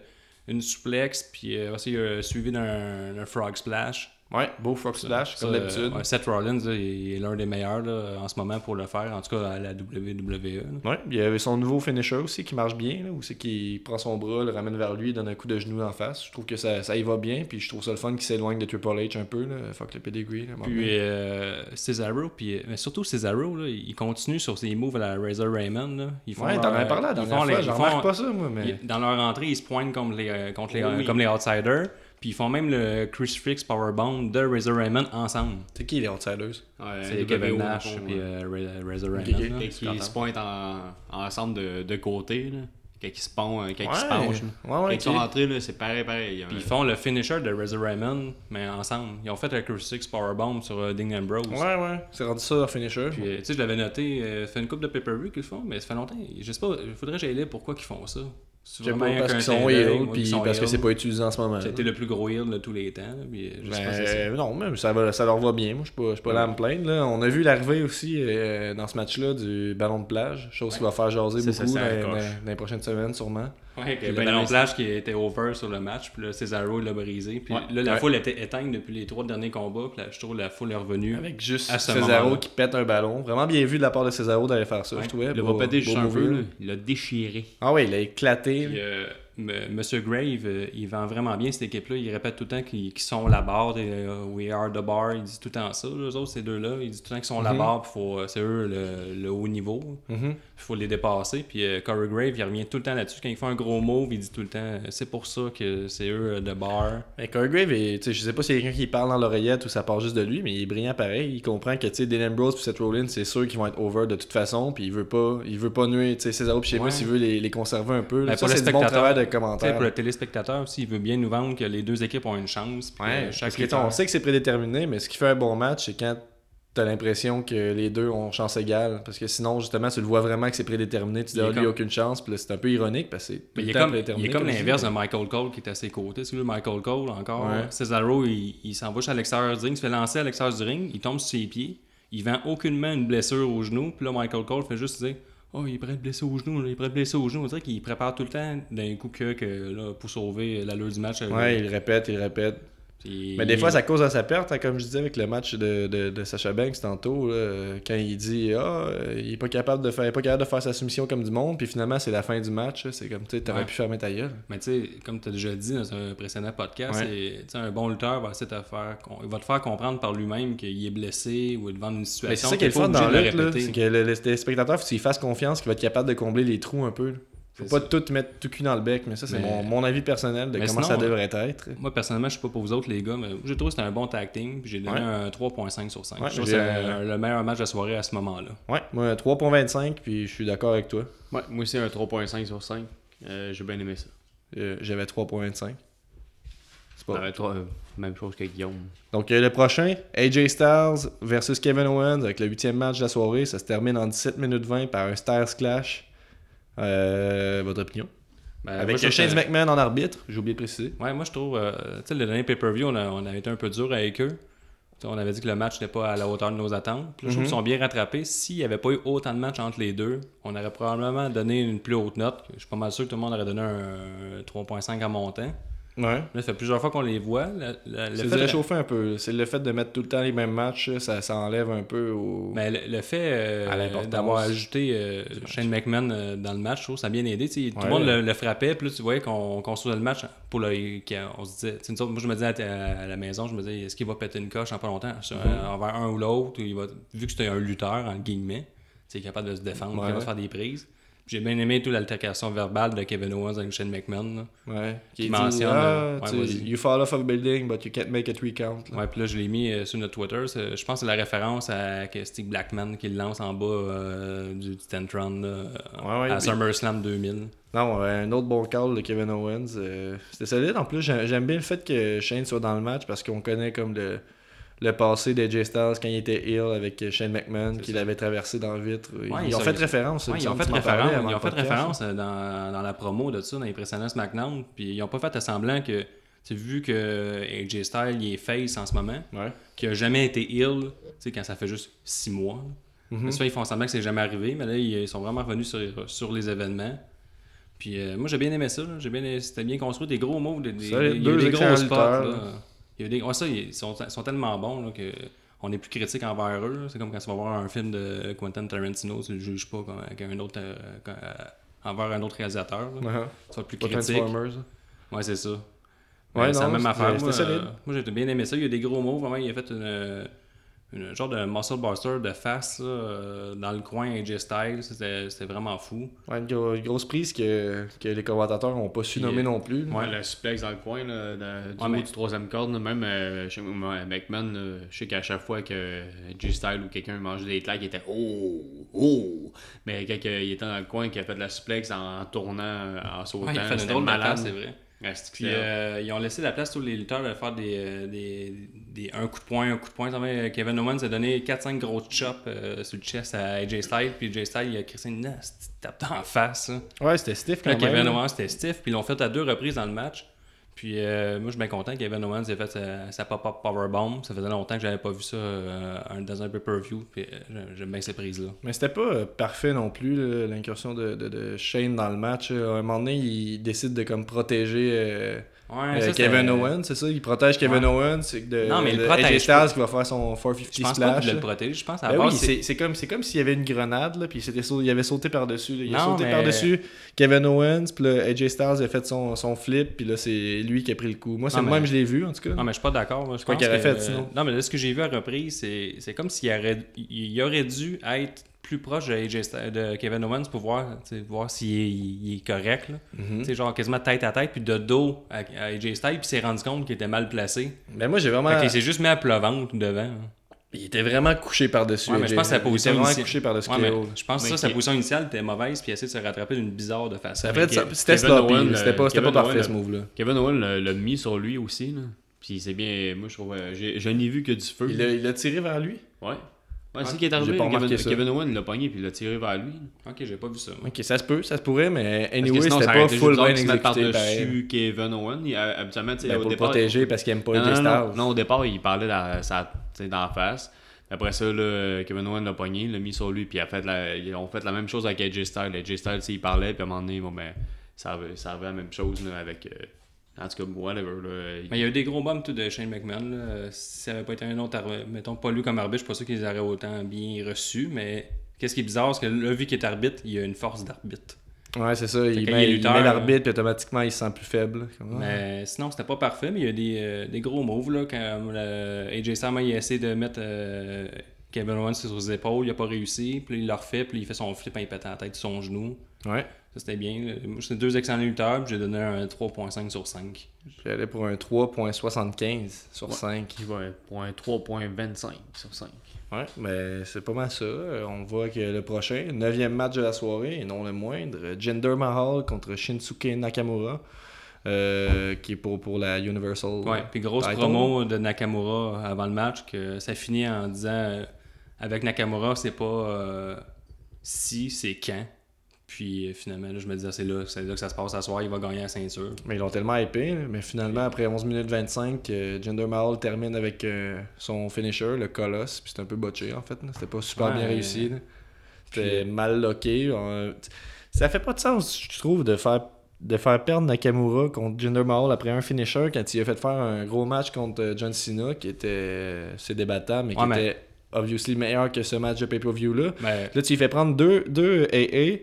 une suplex, puis euh, après ça, il a suivi d'un frog splash. Ouais, beau frog splash, comme d'habitude. euh, ouais, Seth Rollins, là, il est l'un des meilleurs là, en ce moment pour le faire, en tout cas à la WWE. là. Ouais, il y avait son nouveau finisher aussi qui marche bien, là, où c'est qu'il prend son bras, le ramène vers lui, donne un coup de genou en face. Je trouve que ça, ça y va bien, puis je trouve ça le fun qu'il s'éloigne de Triple H un peu, là. Fuck le pedigree. Puis euh, Cesaro, puis, euh, mais surtout Cesaro, là, il continue sur ses moves à la Razor Raymond. Ils font ouais, t'en avais parlé la ils dernière font les- fois, ils j'en font- remarque pas ça, moi, mais... Ils- Dans leur entrée, ils se pointent contre les, euh, contre les, oui. comme les outsiders. Puis ils font même le Chris Fricks Powerbomb de Razor Raymond ensemble. C'est qui les outsiders? Ouais, C'est Kevin Nash ouais. euh, Ra- Razor Raymond. là. Et qui se pointent en, ensemble de, de côté, là. Quand ils se, pont, quand ils se penchent. ouais, Quand ils sont rentrés, là, c'est pareil, pareil. Puis ils font le finisher de Razor Raymond, mais ensemble. Ils ont fait le Chris Fricks Powerbomb sur euh, Dean Ambrose. Ouais, ouais, c'est rendu ça leur finisher. Puis, euh, tu sais, je l'avais noté, euh, ça fait une coupe de pay-per-view qu'ils font, mais ça fait longtemps. Je sais pas, il faudrait que j'aille lire pourquoi ils font ça. Vraiment pas, parce qu'ils sont ouais, puis parce que c'est pas utilisé en ce moment. Été le plus gros heel de tous les temps. Puis, euh, je sais pas si c'est ça. Ben, non, même ça, va, ça leur va bien. Moi, je suis pas, pas là à me plaindre. Là. On a vu l'arrivée aussi euh, dans ce match-là du ballon de plage, chose qui va faire jaser ça, beaucoup ça dans, accroche. dans- dans les prochaines semaines, sûrement. Ouais, que de plage qui était over sur le match, puis là, Cesaro l'a brisé. Puis Ouais. là, la Ouais. foule était éteinte depuis les trois derniers combats, puis là, je trouve que la foule est revenue. Avec juste À ce Cesaro qui pète un ballon. Vraiment bien vu de la part de Cesaro d'aller faire ça, je trouvais. Il va péter beau juste un peu. Il l'a déchiré. Ah ouais, il a éclaté. Puis, euh, Monsieur Grave, euh, il vend vraiment bien cette équipe-là. Il répète tout le temps qu'ils sont la barre, des, euh, we are the bar. Il dit tout le temps ça. Les autres, ces deux-là, il dit tout le temps qu'ils sont la Mhm. barre, puis euh, c'est eux le, le haut niveau. Mhm. Il faut les dépasser. Puis euh, Corey Grave, il revient tout le temps là-dessus. Quand il fait un gros move, il dit tout le temps c'est pour ça que c'est eux de bar. Mais Corey Grave, est- je sais pas si c'est quelqu'un qui parle dans l'oreillette ou ça part juste de lui, mais il est brillant pareil. Il comprend que Dean Ambrose et Seth Rollins, c'est sûr qu'ils vont être over de toute façon, puis il veut pas, il veut pas nuire. Tu sais, Cesaro et Sheamus, Ouais. il veut les, les conserver un peu. là. Ben, ça, le c'est du bon travail de Commentaire. pour le téléspectateur aussi, il veut bien nous vendre que les deux équipes ont une chance. Ouais, que chaque parce que, on sait que c'est prédéterminé, mais ce qui fait un bon match, c'est quand t'as l'impression que les deux ont chance égale. Parce que sinon, justement, tu le vois vraiment que c'est prédéterminé. Tu dis, ah, lui, comme- aucune chance. Puis là, c'est un peu ironique parce que c'est il est comme, il est comme l'inverse de Michael Cole qui est à ses côtés. Tu Michael Cole encore. Ouais. Cesaro, il, il s'en va à l'extérieur du ring, il se fait lancer à l'extérieur du ring, il tombe sur ses pieds, il vend aucunement une blessure au genou. Puis là, Michael Cole fait juste dire Oh, il est prêt de blesser au genou, il est prêt de blesser au genou. On dirait qu'il prépare tout le temps d'un coup que, que là, pour sauver l'allure du match. Ouais, il répète, il répète. Puis Mais des fois, ça cause à sa perte, hein, comme je disais avec le match de, de, de Sacha Banks tantôt, là, quand il dit Ah, euh, il est pas capable de faire il est pas capable de faire sa soumission comme du monde, puis finalement c'est la fin du match, c'est comme tu sais, t'aurais Ouais. pu fermer ta gueule. Mais tu sais, comme tu as déjà dit dans un précédent podcast, Ouais. un bon lutteur va essayer de te faire, il va te faire comprendre par lui-même qu'il est blessé ou de vendre une Mais c'est situation. ça qui est le fun dans le c'est que le, le téléspectateur, faut qu'il fasse confiance qu'il va être capable de combler les trous un peu. là. Faut pas ça. tout mettre tout cul dans le bec, mais ça c'est Mais- mon, mon avis personnel de Mais comment sinon, ça devrait être. Moi, personnellement, je sais pas pour vous autres, les gars, mais j'ai trouvé que c'était un bon tag team. puis J'ai donné Ouais. un 3.5 sur 5. Ouais, je trouve que c'est le meilleur match de la soirée à ce moment-là. Ouais, moi 3.25, puis je suis d'accord avec toi. Ouais, moi aussi, un 3.5 sur 5. Euh, J'ai bien aimé ça. Euh, J'avais 3.25. C'est pas- Ouais, toi, euh, même chose que Guillaume. Donc euh, le prochain, AJ Styles versus Kevin Owens avec le huitième match de la soirée. Ça se termine en 17 minutes 20 par un Styles Clash. Euh, votre opinion? Ben, moi, avec je- Shane McMahon en arbitre, j'ai oublié de préciser. Ouais, moi je trouve, euh, tu sais, le dernier pay-per-view, on, a- on été un peu dur avec eux. On avait dit que le match n'était pas à la hauteur de nos attentes. Puis là, je trouve Mhm. qu'ils sont bien rattrapés. S'il n'y avait pas eu autant de matchs entre les deux, on aurait probablement donné une plus haute note. Je suis pas mal sûr que tout le monde aurait donné un 3.5 en montant. Ouais. Là, ça fait plusieurs fois qu'on les voit. C'est réchauffer un peu. C'est le fait de mettre tout le temps les mêmes matchs, ça, ça enlève un peu au. Ben, le, le fait euh, d'avoir ajouté euh. Shane McMahon euh, dans le match, je trouve ça a bien aidé. Tout Ouais. le monde le, le frappait, puis là, tu voyais qu'on faisait le match. Pour le, on se disait, moi, je me disais à, à la maison, je me disais, est-ce qu'il va péter une coche en pas longtemps? Sur- Mm-hmm. envers un ou l'autre ou il va, Vu que c'était un lutteur, en guillemets, il est capable de se défendre, Ouais, capable de faire des prises. J'ai bien aimé toute l'altercation verbale de Kevin Owens avec Shane McMahon. là. Ouais. Qui mentionne, ah, euh, ouais, vas-y. You fall off of a building, but you can't make a three count. là. Ouais, puis là, je l'ai mis euh, sur notre Twitter. Je pense que c'est la référence à que Steve Blackman qui le lance en bas euh, du Tentron Ouais, ouais, à SummerSlam 2000. Non, un autre bon call de Kevin Owens. C'était solide. En plus, j'ai- j'aime bien le fait que Shane soit dans le match parce qu'on connaît comme le, le passé d'AJ Styles quand il était ill avec Shane McMahon, qu'il ça. avait traversé dans le vitre. Ouais, ils ont ça, fait référence. Ouais, ils ont fait référence, avant ils ont le fait podcast. référence euh, dans, dans la promo de ça, dans les précédents SmackDown. Puis ils ont pas fait à semblant que, vu que AJ Styles il est face en ce moment, Ouais. qui a jamais été ill, quand ça fait juste six mois. Mhm. Ça, ils font semblant que c'est jamais arrivé, mais là, ils sont vraiment revenus sur, sur les événements. Puis euh, moi, j'ai bien aimé ça. là. J'ai bien, c'était bien construit, des gros mots, des, des, Solide. il y a eu Deux des gros excellents spots. lutteurs, là. là. Il y a des, ouais, ça, ils sont, tellement bons là, que on est plus critique envers eux. C'est comme quand tu vas voir un film de Quentin Tarantino, tu le juges pas comme, un autre, euh, euh, envers un autre réalisateur. là. Ouais. Tu vas plus critique. Ouais, c'est ça. Ouais, Ouais, c'est la même affaire. Moi, euh, moi, j'ai bien aimé ça. Il y a des gros mots. Vraiment, il a fait une, une genre de muscle buster de face là, euh, dans le coin AJ Styles. C'était c'était vraiment fou. Ouais, une, gro- une grosse prise que, que les commentateurs n'ont pas su nommer euh, non plus. Ouais. Le suplex dans le coin, là, de- du Ouais, haut mais- du troisième corde, même euh, chez moi, McMahon, là, je sais qu'à chaque fois que G-Style ou quelqu'un mangeait des claques, il était Oh! Oh! Mais quand euh, il était dans le coin, qu'il a fait de la suplex en, en tournant, en sautant, Ouais, c'était drôle malade. c'est vrai. Ouais, c'était Puis excellent. euh, ils ont laissé la place tous les lutteurs de faire des, euh, des, des un coup de poing, un coup de poing. Kevin Owens a donné 4-5 gros chops euh, sur le chest à AJ Styles. Puis AJ Styles, il a crissé une tape en face. hein. Ouais, c'était stiff quand Là, même. Kevin Owens était stiff, puis ils l'ont fait à deux reprises dans le match. Puis euh, moi, je suis bien content. Kevin Owens a fait sa, pop-up powerbomb. Ça faisait longtemps que j'avais pas vu ça euh, dans un pay-per-view. Puis euh, j'aime- bien ces prises-là. Mais c'était pas euh, parfait non plus, l'incursion de, de, de Shane dans le match. À un moment donné, il décide de comme protéger Ouais, euh, ça, Kevin c'était- Owens, c'est ça? Il protège Kevin Ouais. Owens, de, Non, mais il de le protège AJ Styles qui va faire son 450 Je pense pas qu'il le là. protéger. Je pense à Ben oui, c'est c'est comme, c'est comme s'il y avait une grenade, là, puis il, sau- il avait sauté par-dessus. là. Il a sauté mais- par-dessus Kevin Owens, puis là, AJ Styles a fait son, son flip, puis là, c'est lui qui a pris le coup. Moi, c'est Non, le mais- même, je l'ai vu, en tout cas. Non, mais je suis pas d'accord. moi. Je pense qu'il que- fait, sinon? Non, mais là, ce que j'ai vu à reprise, c'est c'est comme s'il aurait, il aurait dû être plus proche de, AJ Styles- de Kevin Owens pour voir, voir s'il est, il est correct. là. Sais, genre quasiment tête à tête, puis de dos à, à AJ Styles, puis il s'est rendu compte qu'il était mal placé. Mais moi, j'ai vraiment. Fait qu'il s'est juste mis à pleuvante devant. Il était vraiment couché par-dessus. Ouais, mais je pense que sa Il position était vraiment initiale- couché par-dessus Ouais, je pense que ça, sa position initiale était mauvaise, puis il essaie de se rattraper d'une bizarre de façon. Après, c'était sloppy. C'était pas, c'était pas parfait, ce move-là. Kevin Owens l'a- mis sur lui aussi. Là. Puis c'est bien, moi je trouve, euh, j'ai- je n'ai vu que du feu. Il l'a il l'a tiré vers lui? Ouais. Ouais, c'est ce qui est arrivé. Kevin, ça. Kevin Owens l'a pogné puis il l'a tiré vers lui. Ok, j'ai pas vu ça. moi. Ok, ça se peut, ça se pourrait, mais anyway, c'était pas full bien exécuté par-dessus Kevin Owens. Il, habituellement, tu sais, Ben, au pour le départ, protéger parce qu'il aime pas Non, AJ non, non, Styles. non, au départ, il parlait dans, sa, dans la face. Après ça, là, Kevin Owens l'a pogné, l'a mis sur lui, puis il a fait la, ils ont fait la même chose avec AJ Styles. AJ Styles, il parlait, puis à un moment donné, bon, ben, ça ça arrivait la même chose là, avec. euh, en tout cas, whatever. Là, Mais il y a eu des gros bums tout de Shane McMahon. là. Si ça avait pas été un autre, arbitre- mettons pas lui comme arbitre, je suis pas sûr qu'ils auraient autant bien reçu. Mais qu'est-ce qui est bizarre, c'est que là, vu qu'il est arbitre, il a une force d'arbitre. Ouais, c'est ça. Il met, il il met euh, l'arbitre, puis automatiquement, il se sent plus faible. Comme. Mais sinon, c'était pas parfait, mais il y a des, euh, des gros moves. Là, quand le AJ Styles il a essayé de mettre euh, Kevin Owens sur ses épaules, il a pas réussi. Puis il le refait, puis il fait son flip, il pète la tête sur son genou. Ouais. Ça, c'était bien. là. Moi, c'était deux excellents lutteurs, puis j'ai donné un 3.5 sur 5. J'allais pour un 3.75 sur 5. il va pour un 3.25 sur 5. Ouais, mais c'est pas mal ça. On voit que le prochain, neuvième match de la soirée, et non le moindre, Jinder Mahal contre Shinsuke Nakamura. euh, qui est pour, pour la Universal. Ouais, puis grosse title. promo de Nakamura avant le match, que ça finit en disant euh, avec Nakamura, c'est pas euh, si, c'est quand. Puis euh, finalement, là, je me disais, c'est là, c'est là que ça se passe à soir, il va gagner la ceinture. Mais ils l'ont tellement hypé, là. mais finalement, après 11 minutes 25, euh, Jinder Mahal termine avec euh, son finisher, le Colosse, puis c'était un peu botché en fait. C'était pas super Ouais. bien réussi. C'était Puis- mal locké. on- Ça fait pas de sens, je trouve, de faire de faire perdre Nakamura contre Jinder Mahal après un finisher quand il a fait faire un gros match contre euh, John Cena qui était euh, c'est débattable mais qui Ouais, mais- était obviously meilleur que ce match de pay-per-view là. Mais Là, tu lui fais prendre deux, deux AA,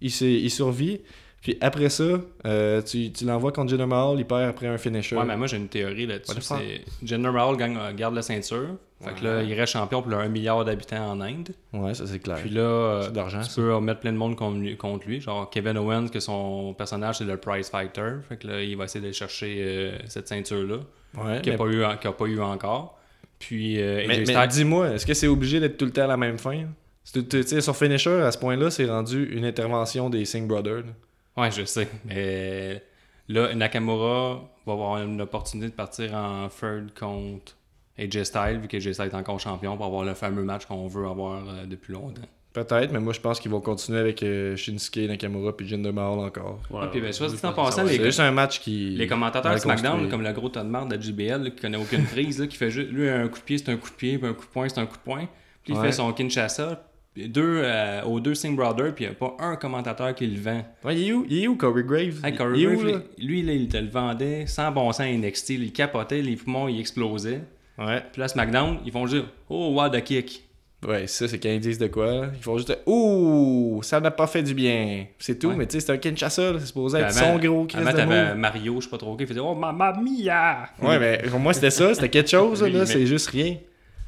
il, s'est- il survit. Puis après ça, euh, tu, tu l'envoies contre Jinder Mahal, il perd après un finisher. Ouais, mais moi j'ai une théorie là-dessus. C'est Jinder Mahal gagne, euh, garde la ceinture. Fait que là, il reste champion pour le 1 milliard d'habitants en Inde. Ouais, ça c'est clair. Puis là, euh, tu ça. peux remettre plein de monde contre lui, contre lui. Genre Kevin Owens, que son personnage c'est le prize fighter. Fait que là, il va essayer de chercher euh, cette ceinture-là, Ouais, qu'il mais, n'a pas, eu en- qu'il a pas eu encore. Puis euh, mais- mais dis-moi, est-ce que c'est obligé d'être tout le temps à la même fin? C'est tout- Tu sais, sur finisher, à ce point-là, c'est rendu une intervention des Singh Brothers. là. Ouais, je sais. Mais là, Nakamura va avoir une opportunité de partir en third contre AJ Styles, vu qu'AJ Styles est encore champion, pour avoir le fameux match qu'on veut avoir euh, depuis longtemps. Peut-être, mais moi je pense qu'ils vont continuer avec euh, Shinsuke Nakamura puis Jinder Mahal encore. Ouais, Et puis, ben, soit dit en passant, les C'est juste un match qui. Les commentateurs de SmackDown, construit. comme le gros tas de marde de JBL, là, qui connaît aucune prise, là, qui fait juste. Lui, un coup de pied, c'est un coup de pied, puis un coup de poing, c'est un coup de poing. Puis il Ouais. fait son Kinshasa, deux, euh, aux deux Singh Brothers, puis il n'y a pas un commentateur qui le vend. Ouais, il est où, il est où Corey Graves? Hey, Il- Corey il est où, Graves, là? lui, là, il te le vendait sans bon sens NXT. Il capotait, les poumons, ils explosaient. Ouais. Puis là, SmackDown, ils font juste Oh, wow, the kick. Ouais, ça, c'est quand ils disent de quoi? Ils font juste Ouh, ça n'a pas fait du bien. C'est tout, Ouais. mais tu sais, c'est un Kinshasa, c'est supposé être Puis son avant- gros Chris Avant, t'avais. Mario, je sais pas trop qui faisait Oh, mamma mia! Ouais, mais pour moi, c'était ça, c'était quelque (laughs) chose, Oui, là, mais- c'est juste rien.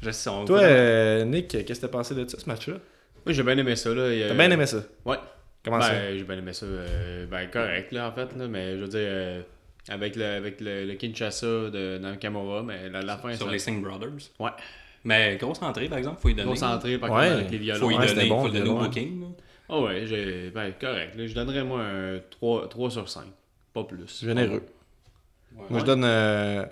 Je sais, Toi, euh, Nick, qu'est-ce que t'as pensé de ça, ce match-là? Oui, j'ai bien aimé ça. là. T'as bien aimé ça? Ouais. Comment ben, ça? j'ai bien aimé ça. euh, ben, correct, là, en fait. Là, mais je veux dire, euh, avec le, avec le, le Kinshasa de Nakamura, mais la, la fin, sur ça- les Singh Brothers? Ouais. Mais grosse entrée, par exemple, faut y donner. Concentré par Ouais. contre avec les violons. Faut y Ouais, donner, c'était bon, faut le donner au booking. Ah ouais, j'ai. Ben, correct. là. je donnerais moi un 3, 3 sur 5. Pas plus. Généreux. Ouais. Moi, je donne euh,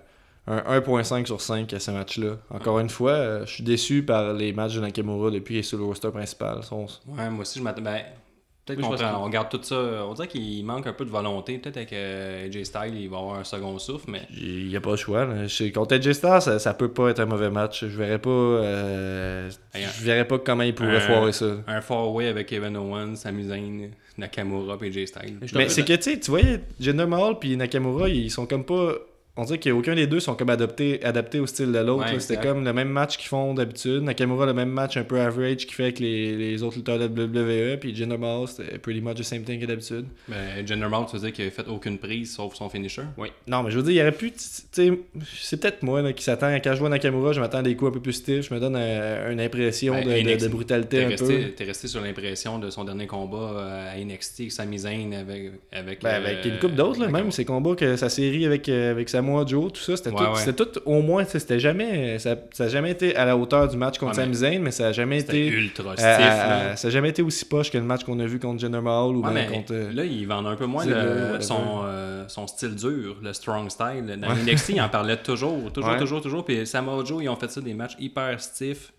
un 1.5 sur 5 à ce match-là. Encore une fois, euh, je suis déçu par les matchs de Nakamura depuis qu'il est sur le roster principal. Sont- Ouais, moi aussi, je m'attends. Ben, peut-être Moi, qu'on je pense prend- on regarde tout ça. On dirait qu'il manque un peu de volonté. Peut-être avec euh, AJ Styles, il va avoir un second souffle, mais. Il n'y a pas le choix. Là. Contre AJ Styles, ça, ça peut pas être un mauvais match. Je verrais pas, euh, je verrais pas comment il pourrait un- foirer ça. Un four-way avec Kevin Owens, Sami Zayn, Nakamura et AJ Styles. Mais c'est que tu sais, tu voyais, Jinder Mahal puis Nakamura, ils sont comme pas. On dirait qu'aucun des deux sont comme adaptés, adaptés au style de l'autre. Ouais. C'était comme le même match qu'ils font d'habitude. Nakamura, le même match un peu average qu'il fait avec les, les autres lutteurs de WWE. Puis Jinder Mahal, c'était pretty much the same thing que d'habitude. Ben, Jinder Mahal, tu veux dire qu'il a fait aucune prise sauf son finisher? Non, mais je veux dire, il aurait pu. C'est peut-être moi là, qui s'attend. Quand je vois Nakamura, je m'attends à des coups un peu plus stiff. Je me donne euh, une impression Ben, de, NXT, de brutalité T'es un peu. resté, t'es resté sur l'impression de son dernier combat euh, à NXT, Sami Zayn avec. Avec, Ben, avec euh, une coupe d'autres, là, avec- même ses combats, que sa série avec, euh, avec Samoa Joe, tout ça, c'était Ouais, tout, tout au moins, c'était jamais, ça, ça a jamais été à la hauteur du match contre Sami Zayn, mais ça a jamais été, ultra stiff. à- ça a jamais été aussi poche que le match qu'on a vu contre Jinder Mahal ou bien contre. euh, là, il vend un peu moins le- son, euh, son style dur, le strong style. Dans NXT, il en parlait toujours, toujours, toujours, toujours. Puis Samoa Joe, ils ont fait ça des matchs hyper stiff.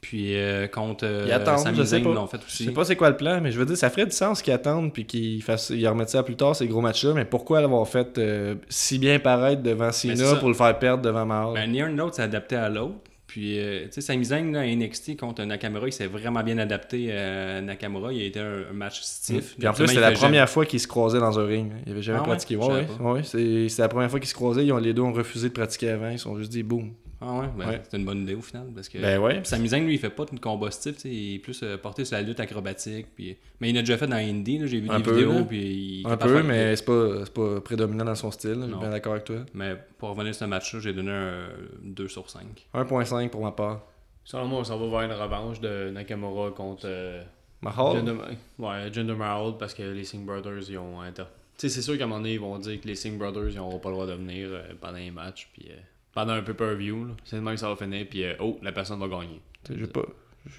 Puis euh, contre euh, Ils attendent, Sami je sais Zayn, pas. l'ont fait Je aussi. sais pas c'est quoi le plan, mais je veux dire, ça ferait du sens qu'ils attendent puis qu'ils fassent, ils remettent ça plus tard, ces gros matchs-là. Mais pourquoi l'avoir fait euh, si bien paraître devant Cena ça. pour le faire perdre devant Mahal Ben, ni un l'autre s'est adapté à l'autre. Puis, euh, tu sais, Sami Zayn, là, à NXT contre Nakamura, il s'est vraiment bien adapté à Nakamura. Il a été un, un match stiff. Puis en plus, c'était il la jamais- première fois qu'ils se croisaient dans un ring. Ils avaient jamais Ah pratiqué. Je Ouais, ouais, ouais, c'est c'est la première fois qu'ils se croisaient. Ils ont, les deux ont refusé de pratiquer avant. Ils se sont juste dit boum. Ah ouais, ben, Ouais. c'est une bonne idée au final. Parce que Ben ouais. Zayn, lui, il fait pas de combat sais, il est plus euh, porté sur la lutte acrobatique. Puis... Mais il en a déjà fait dans Indie, là, j'ai vu Un des peu, vidéos. Puis il Un peu, mais c'est pas, c'est pas prédominant dans son style. Je suis Non. bien d'accord avec toi. Mais pour revenir sur ce match-là, j'ai donné un 2 sur 5. 1.5 pour ma part. Selon moi, ça va voir une revanche de Nakamura contre. euh, Mahal? Jinder, ouais, Jinder Mahal parce que les Singh Brothers ils ont inter... Tu sais, c'est sûr qu'à un moment donné, ils vont dire que les Singh Brothers ils n'auront pas le droit de venir euh, pendant les matchs, puis euh, pendant un pay-per-view. C'est le même que ça va finir, puis euh, oh, la personne va gagner. Je vais pas,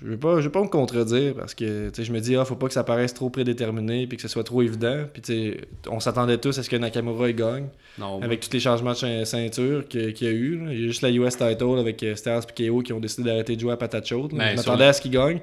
je vais pas, je vais pas me contredire parce que je me dis, ah, faut pas que ça paraisse trop prédéterminé puis que ce soit trop évident. Puis on s'attendait tous à ce que Nakamura il gagne Non, avec tous les changements de cein- ceinture qu'il y a eu. Il y a juste la US title avec euh, Stars et KO qui ont décidé d'arrêter de jouer à patate chaude. là. Ben, le- à ce qu'ils gagnent.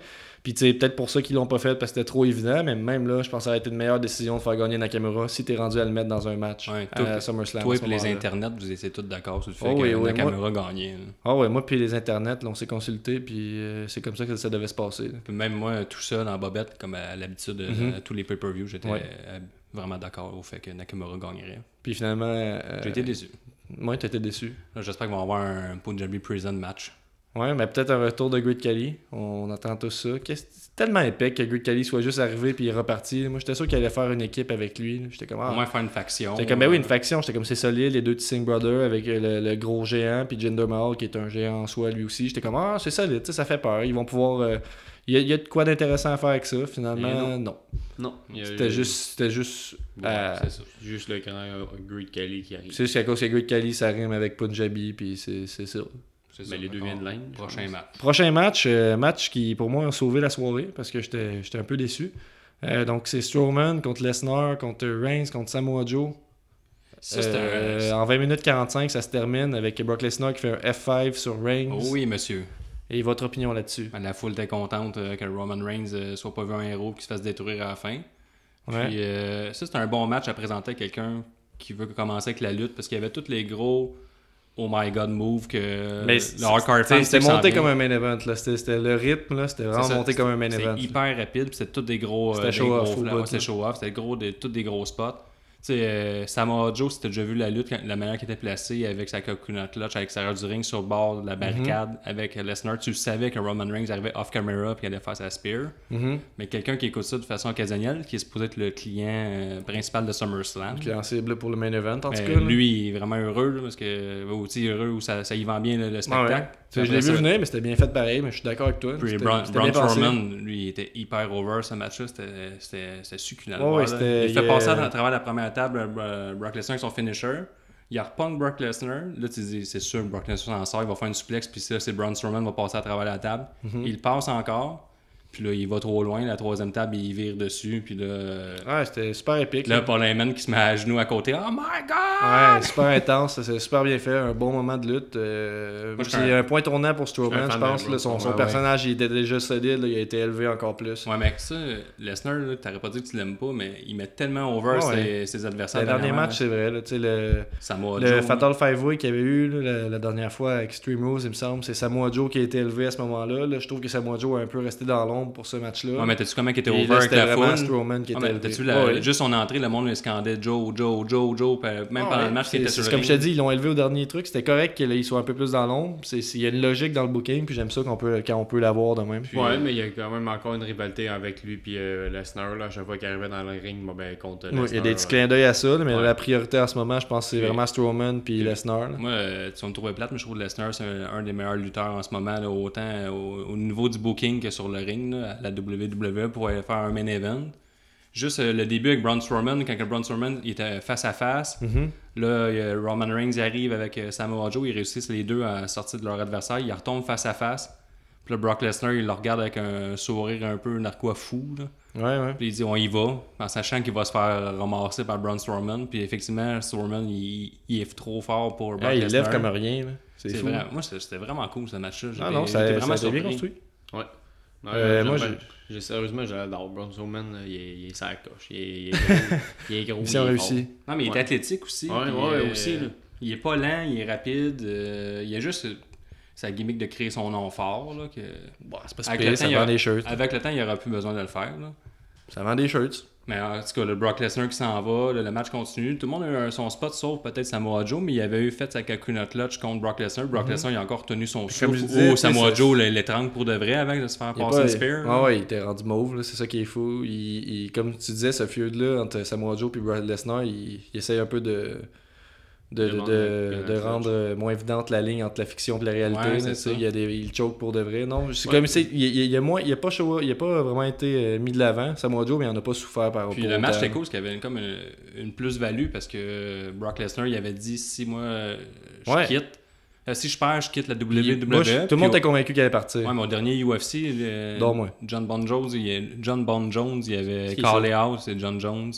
Puis tu sais, peut-être pour ça qu'ils l'ont pas fait parce que c'était trop évident. Mais même là, je pense que ça aurait été une meilleure décision de faire gagner Nakamura si t'es rendu à le mettre dans un match Ouais, à SummerSlam. Toi et ce les internets, vous étiez tous d'accord sur le fait Oh que oui, oui, Nakamura gagnait. Ah ouais, moi puis les internets, là, on s'est consulté puis euh, c'est comme ça que ça devait se passer. Puis même moi, tout seul en bobette, comme à l'habitude, euh, Mhm. à tous les pay-per-views, j'étais Ouais. euh, vraiment d'accord au fait que Nakamura gagnerait. Puis finalement, euh, J'ai été déçu. moi t'étais déçu. J'espère qu'on va avoir un Punjabi Prison match. Ouais, mais peut-être un retour de Great Khali. On attend tout ça. C'est tellement épais que Great Khali soit juste arrivé puis reparti. Moi, j'étais sûr qu'il allait faire une équipe avec lui. J'étais comme, ah. Au moins faire une faction. J'étais comme, ben oui, une euh, faction. J'étais comme, c'est solide, les deux Tissing Brothers avec euh, le, le gros géant, puis Jinder Mahal qui est un géant en soi lui aussi. J'étais comme, ah, c'est solide, ça fait peur. Ils vont pouvoir. euh, Il y, a, il y a de quoi d'intéressant à faire avec ça. Finalement, non. non. C'était juste. C'était juste. Ouais, euh, c'est ça. Juste le grand euh, Great Kelly qui arrive. c'est juste qu'à cause que Great Khali, ça rime avec Punjabi, puis c'est c'est ça. Ça. Les deux viennent de l'Inde, Prochain match. Prochain match, euh, match qui pour moi a sauvé la soirée parce que j'étais un peu déçu. Euh, donc c'est Strowman contre Lesnar, contre Reigns, contre Samoa Joe. Ça, c'est Euh, un. En 20 minutes 45, ça se termine avec Brock Lesnar qui fait un F5 sur Reigns. Oh oui, monsieur. Et votre opinion là-dessus? La foule était contente que Roman Reigns soit pas vu un héros et qu'il se fasse détruire à la fin. Ouais. Puis euh, ça, c'est un bon match à présenter à quelqu'un qui veut commencer avec la lutte parce qu'il y avait tous les gros Oh my god move que Mais le hardcore fan c'était monté comme un main event. là. C'était c'était le rythme, là, c'était vraiment ça, monté comme un main event. hyper rapide, puis c'était tous des gros. C'était euh, show off C'était là. show off, c'était gros, des, tous des gros spots. Sais, euh, Samoa Joe, si t'as déjà vu la lutte, la manière qu'il était placé avec sa coconut clutch, avec sa du ring sur le bord de la barricade, Mhm. avec Lesnar, tu savais que Roman Reigns arrivait off camera puis allait faire sa spear. Mhm. Mais quelqu'un qui écoute ça de façon occasionnelle, qui est supposé être le client euh, principal de SummerSlam. Client cible pour le main event, en tout Mais cas. lui, il est vraiment heureux là, parce que aussi heureux où ça, ça y vend bien le, le ouais. spectacle. Je l'ai vu venir, mais c'était bien fait pareil, mais je suis d'accord avec toi. Puis Braun. Strowman, lui, il était hyper over ce match-là. C'était- succulent. Ouais, voir, il fait passer euh, à travers la première table euh, Brock Lesnar avec son finisher. Il repunk Brock Lesnar. Là, tu dis, c'est sûr, Brock Lesnar s'en sort. Il va faire une suplex. Puis ça, c'est Braun Strowman va passer à travers la table. Mhm. Il passe encore. Puis là, il va trop loin. La troisième table, il vire dessus. Puis là, euh, Ouais, c'était super épique. là. Paul Heyman qui se met à genoux à côté. Oh my god! Ouais, super intense, c'est super bien fait, un bon moment de lutte. euh, je c'est un- un point tournant pour je Strowman, je fan pense. là, son personnage il était déjà solide, là, il a été élevé encore plus. Ouais, mais ça, Lesnar, là, t'aurais pas dit que tu l'aimes pas, mais il met tellement over Ouais, ses, adversaires. Le dernier match, c'est vrai. Là, tu sais, le Samoa le Joe, Fatal Five Way qu'il y avait eu là, la, la dernière fois avec Extreme Rules, il me semble, c'est Samoa Joe qui a été élevé à ce moment-là. Là, je trouve que Samoa Joe a un peu resté dans l'ombre pour ce match-là. Ouais, mais t'as-tu comment qu'il était over là, avec la foule? Strowman qui était la- Ouais, juste son entrée, le monde le scandait Joe, Joe, Joe, Joe, même Ah pendant le match qui c'est- était sur le comme ring. je t'ai dit, ils l'ont élevé au dernier truc. C'était correct qu'il soit un peu plus dans l'ombre. Il y a une logique dans le booking, puis j'aime ça qu'on peut, quand on peut l'avoir de même. Puis, Ouais, euh, mais il y a quand même encore une rivalité avec lui puis euh, Lesnar. Là, à chaque fois qu'il arrivait dans le ring, bon, ben, contre ouais, il y a des petits là. clins d'œil à ça, mais Ouais. la priorité en ce moment, je pense que c'est vraiment Strowman puis puis- Lesnar. là. Moi, euh, tu me trouver plate, mais je trouve que Lesnar, c'est un, des meilleurs lutteurs en ce moment, autant euh, au, au niveau du booking que sur le ring, là, à la WWE, pour aller faire un main event. Juste euh, le début avec Braun Strowman, quand que Braun Strowman il était face à face, Mhm. Là, il y a Roman Reigns arrive avec euh, Samoa Joe, ils réussissent les deux à sortir de leur adversaire, ils retombent face à face. Puis là, Brock Lesnar, il le regarde avec un sourire un peu narquois fou. Là. Ouais, ouais. Puis il dit on y va, en sachant qu'il va se faire ramasser par Braun Strowman. Puis effectivement, Strowman, il, il est trop fort pour Brock il Lesnar. lève comme rien. là. C'est fou. vrai. Moi, c'était vraiment cool ce match-là. Ah non, ça, ça vraiment a été bien construit. Ouais. Euh, moi, j'ai- Sérieusement, j'adore. Braun Strowman, il est, il est sa coche. Il est, il est (laughs) gros. il est gros. Mission il est réussie. Non, mais il est Ouais. athlétique aussi. Ouais, ouais, euh, aussi, là. Il est pas lent, il est rapide. euh, il a juste sa gimmick de créer son nom fort. Là, que... Bon, c'est pas Avec super, le ça temps, il y vend a- des shirts. Avec le temps, il aura plus besoin de le faire. Là. Ça vend des shirts. Mais en tout cas, le Brock Lesnar qui s'en va, le match continue. Tout le monde a eu son spot, sauf peut-être Samoa Joe, mais il avait eu fait sa coconut clutch contre Brock Lesnar. Brock Lesnar, il a encore tenu son Comme souffle. Oh, Samoa Joe le- l'étrangle pour de vrai avant de se faire passer pas- une spear. Ouais, ouais, il était rendu mauve, c'est ça qui est fou. Il, il- comme tu disais, ce feud-là entre Samoa Joe et Brad Lesnar, il, il essaye un peu de, de, De de, rendre de- euh, moins évidente la ligne entre la fiction et la réalité. Ouais, il, y a des, il choke pour de vrai. Non, c'est Ouais. comme il, il, il a moins, il a pas show- il a pas vraiment été euh, mis de l'avant. Samoa Joe, mais il en a pas souffert par Puis pour le match était cool parce qu'il y avait comme une, une plus-value parce que Brock Lesnar il avait dit si moi euh, je Ouais. quitte, Euh, si je perds, je quitte la WWE. Puis moi, je- tout le puis monde était convaincu qu'elle allait partir. Ouais, mon dernier UFC, le-. John Bon Jones, il, John Bon Jones, il avait callé out, c'est John Jones.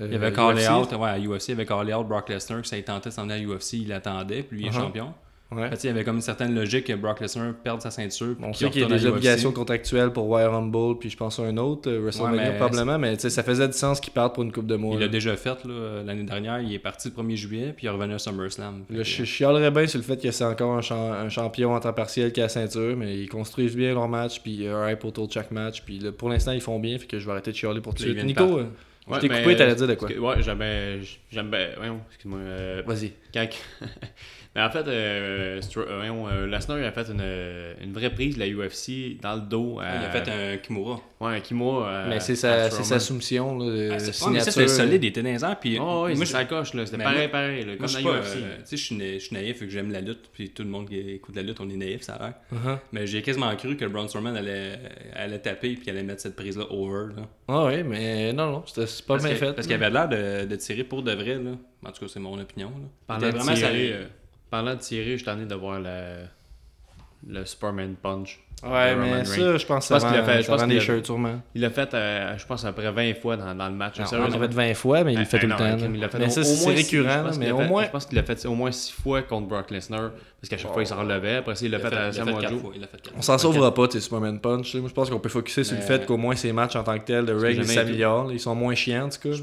Euh, Il avait callé UFC. out, ouais, à UFC, il avait callé out Brock Lesnar, que ça il tentait de s'en aller à UFC, il l'attendait, puis lui il est Uh-huh. champion. Ouais. Fait il y avait comme une certaine logique que Brock Lesnar perde sa ceinture. On qu'il sait qu'il y a des obligations contractuelles pour Wire Rumble, puis je pense à un autre, euh, WrestleMania Ouais, mais probablement, mais ça faisait du sens qu'il parte pour une coupe de mois. Il l'a déjà fait l'année dernière, il est parti le 1er juillet, puis il est revenu à SummerSlam. Là, que, je chialerais bien sur le fait que c'est encore un, champ- un champion en temps partiel qui a la ceinture, mais ils construisent bien leur match, puis euh, un hype autour de chaque match, puis là, pour l'instant ils font bien, fait que je vais arrêter de chialer pour tout de suite. Nico, euh, Ouais, je t'ai coupé, t'allais dire de quoi? que- Ouais, j'aimais. J'aime bien. Voyons, excuse-moi. euh, Vas-y. quand... (laughs) Mais en fait, euh, euh, euh, Lesnar il a fait une, une vraie prise de la UFC dans le dos. à- Il a fait un Kimura. Ouais, un Kimura. euh, Mais c'est sa, c'est sa soumission, là, Ah, c'est- ouais, mais signature. ça, c'était solide, il était dans les airs, puis Oh, oui, moi, je- coche, là. C'était pareil, pareil, là, comme je dans suis pas, UFC. euh, tu sais, je suis na- je suis naïf et que j'aime la lutte, puis tout le monde qui écoute la lutte, on est naïf, ça a l'air. Uh-huh. Mais j'ai quasiment cru que Braun Strowman allait, allait taper puis allait mettre cette prise-là over. Là. Ah oui, mais non, non, c'était c'est pas parce bien fait. Parce qu'il avait l'air de, de tirer pour de vrai. Là. En tout cas, c'est mon opinion. Là. Il était vraiment tirer. Parlant de tirer, je suis tanné de voir le, le Superman Punch. Ouais, mais Roman ça, je pense Je pense que a fait- je pense qu'il des a- shirts sûrement. Il l'a fait, euh, je pense, après 20 fois dans, dans le match. Non, on l'a fait 20 fois, mais il Ah, le fait ah, tout le temps. Il l'a fait Mais au- ça, c'est récurrent, je là, pense mais qu'il au l'a fait- moins. Je pense qu'il l'a fait au moins 6 fois contre Brock Lesnar. Parce qu'à chaque fois, il s'en relevait. Après, ça, il l'a fait, à l'a Samoa Joe. l'a On s'en sauvera pas, tes Superman Punch. Moi, je pense qu'on peut focuser sur le fait qu'au moins ces matchs en tant que tels de jamais s'améliorent. Ils sont moins chiants, en tout cas.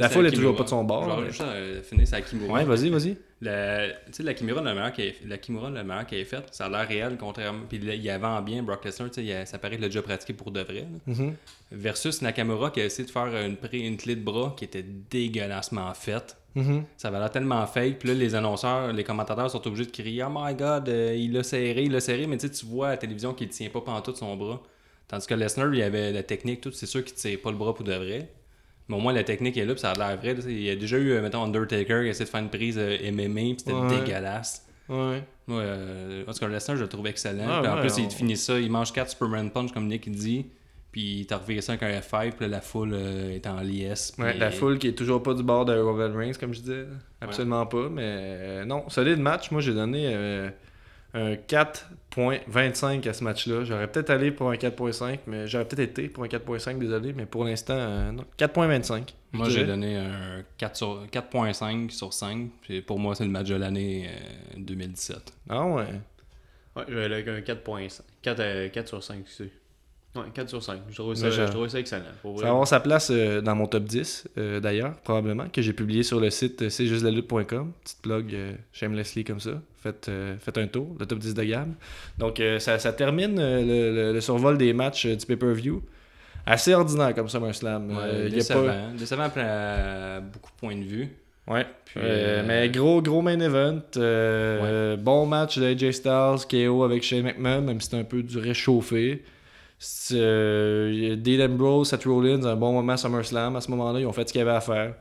La foule est toujours pas de son bord, Je vais euh, finir la. Ouais, vas-y, vas-y. La, tu sais, la Kimura, le meilleur qu'elle la Kimura, le meilleur qu'elle ait fait, ça a l'air réel, contrairement. Puis il avant bien Brock Lesnar, il ça paraît qu'il l'a déjà pratiqué pour de vrai. Mhm. Versus Nakamura qui a essayé de faire une, une clé de bras qui était dégueulassement faite. Mhm. Ça avait l'air tellement fake. Puis là, les annonceurs, les commentateurs sont obligés de crier Oh my god, euh, il l'a serré, il l'a serré. Mais tu sais, tu vois à la télévision qu'il ne tient pas pantoute son bras. Tandis que Lesnar, il avait la technique, tout. C'est sûr qu'il ne tire pas le bras pour de vrai. Mais au moins, la technique est là, puis ça a l'air vrai. Il y a déjà eu, euh, mettons, Undertaker qui a essayé de faire une prise euh, MMA, puis c'était Ouais. dégueulasse. Ouais. Moi, euh, en tout cas, Lesnar, je le trouve excellent. Ah, Puis en ouais, plus, on- il finit ça, il mange 4 Superman Punch, comme Nick dit. Puis il t'a reviré ça avec un F5, puis là, la foule euh, est en liesse. puis- Ouais, la foule qui est toujours pas du bord de Roman Reigns, comme je disais. Absolument pas. Mais euh, non, solide match. Moi, j'ai donné un 4.25 à ce match-là. J'aurais peut-être allé pour un 4.5, mais j'aurais peut-être été pour un 4.5, désolé. Mais pour l'instant, euh, non. 4.25. je Moi, j'ai donné un 4 sur- 4.5 sur 5. Puis pour moi, c'est le match de l'année euh, 2017. Ah ouais. Ouais, je vais aller avec un 4.5. 4, euh, 4 sur 5, c'est. Ouais, 4 sur 5. Je trouve ça, je- trouve ça excellent. Pour Ça va avoir sa place euh, dans mon top 10, euh, d'ailleurs, probablement, que j'ai publié sur le site c'est juste la lutte.com. Petite blog euh, shamelessly comme ça. Faites, euh, faites un tour, le top 10 de gamme. Donc, ça, ça termine le, le- le survol des matchs du pay-per-view. Assez ordinaire comme SummerSlam. Ouais, y a décevant. pas... Décevant à beaucoup de points de vue. Ouais. Puis, Euh, euh, mais gros, gros main event. euh, Bon match d'AJ Styles, KO avec Shane McMahon, même si c'était un peu du réchauffé. Euh, Dean Ambrose, Seth Rollins, un bon moment à SummerSlam. À ce moment-là, ils ont fait ce qu'il y avait à faire.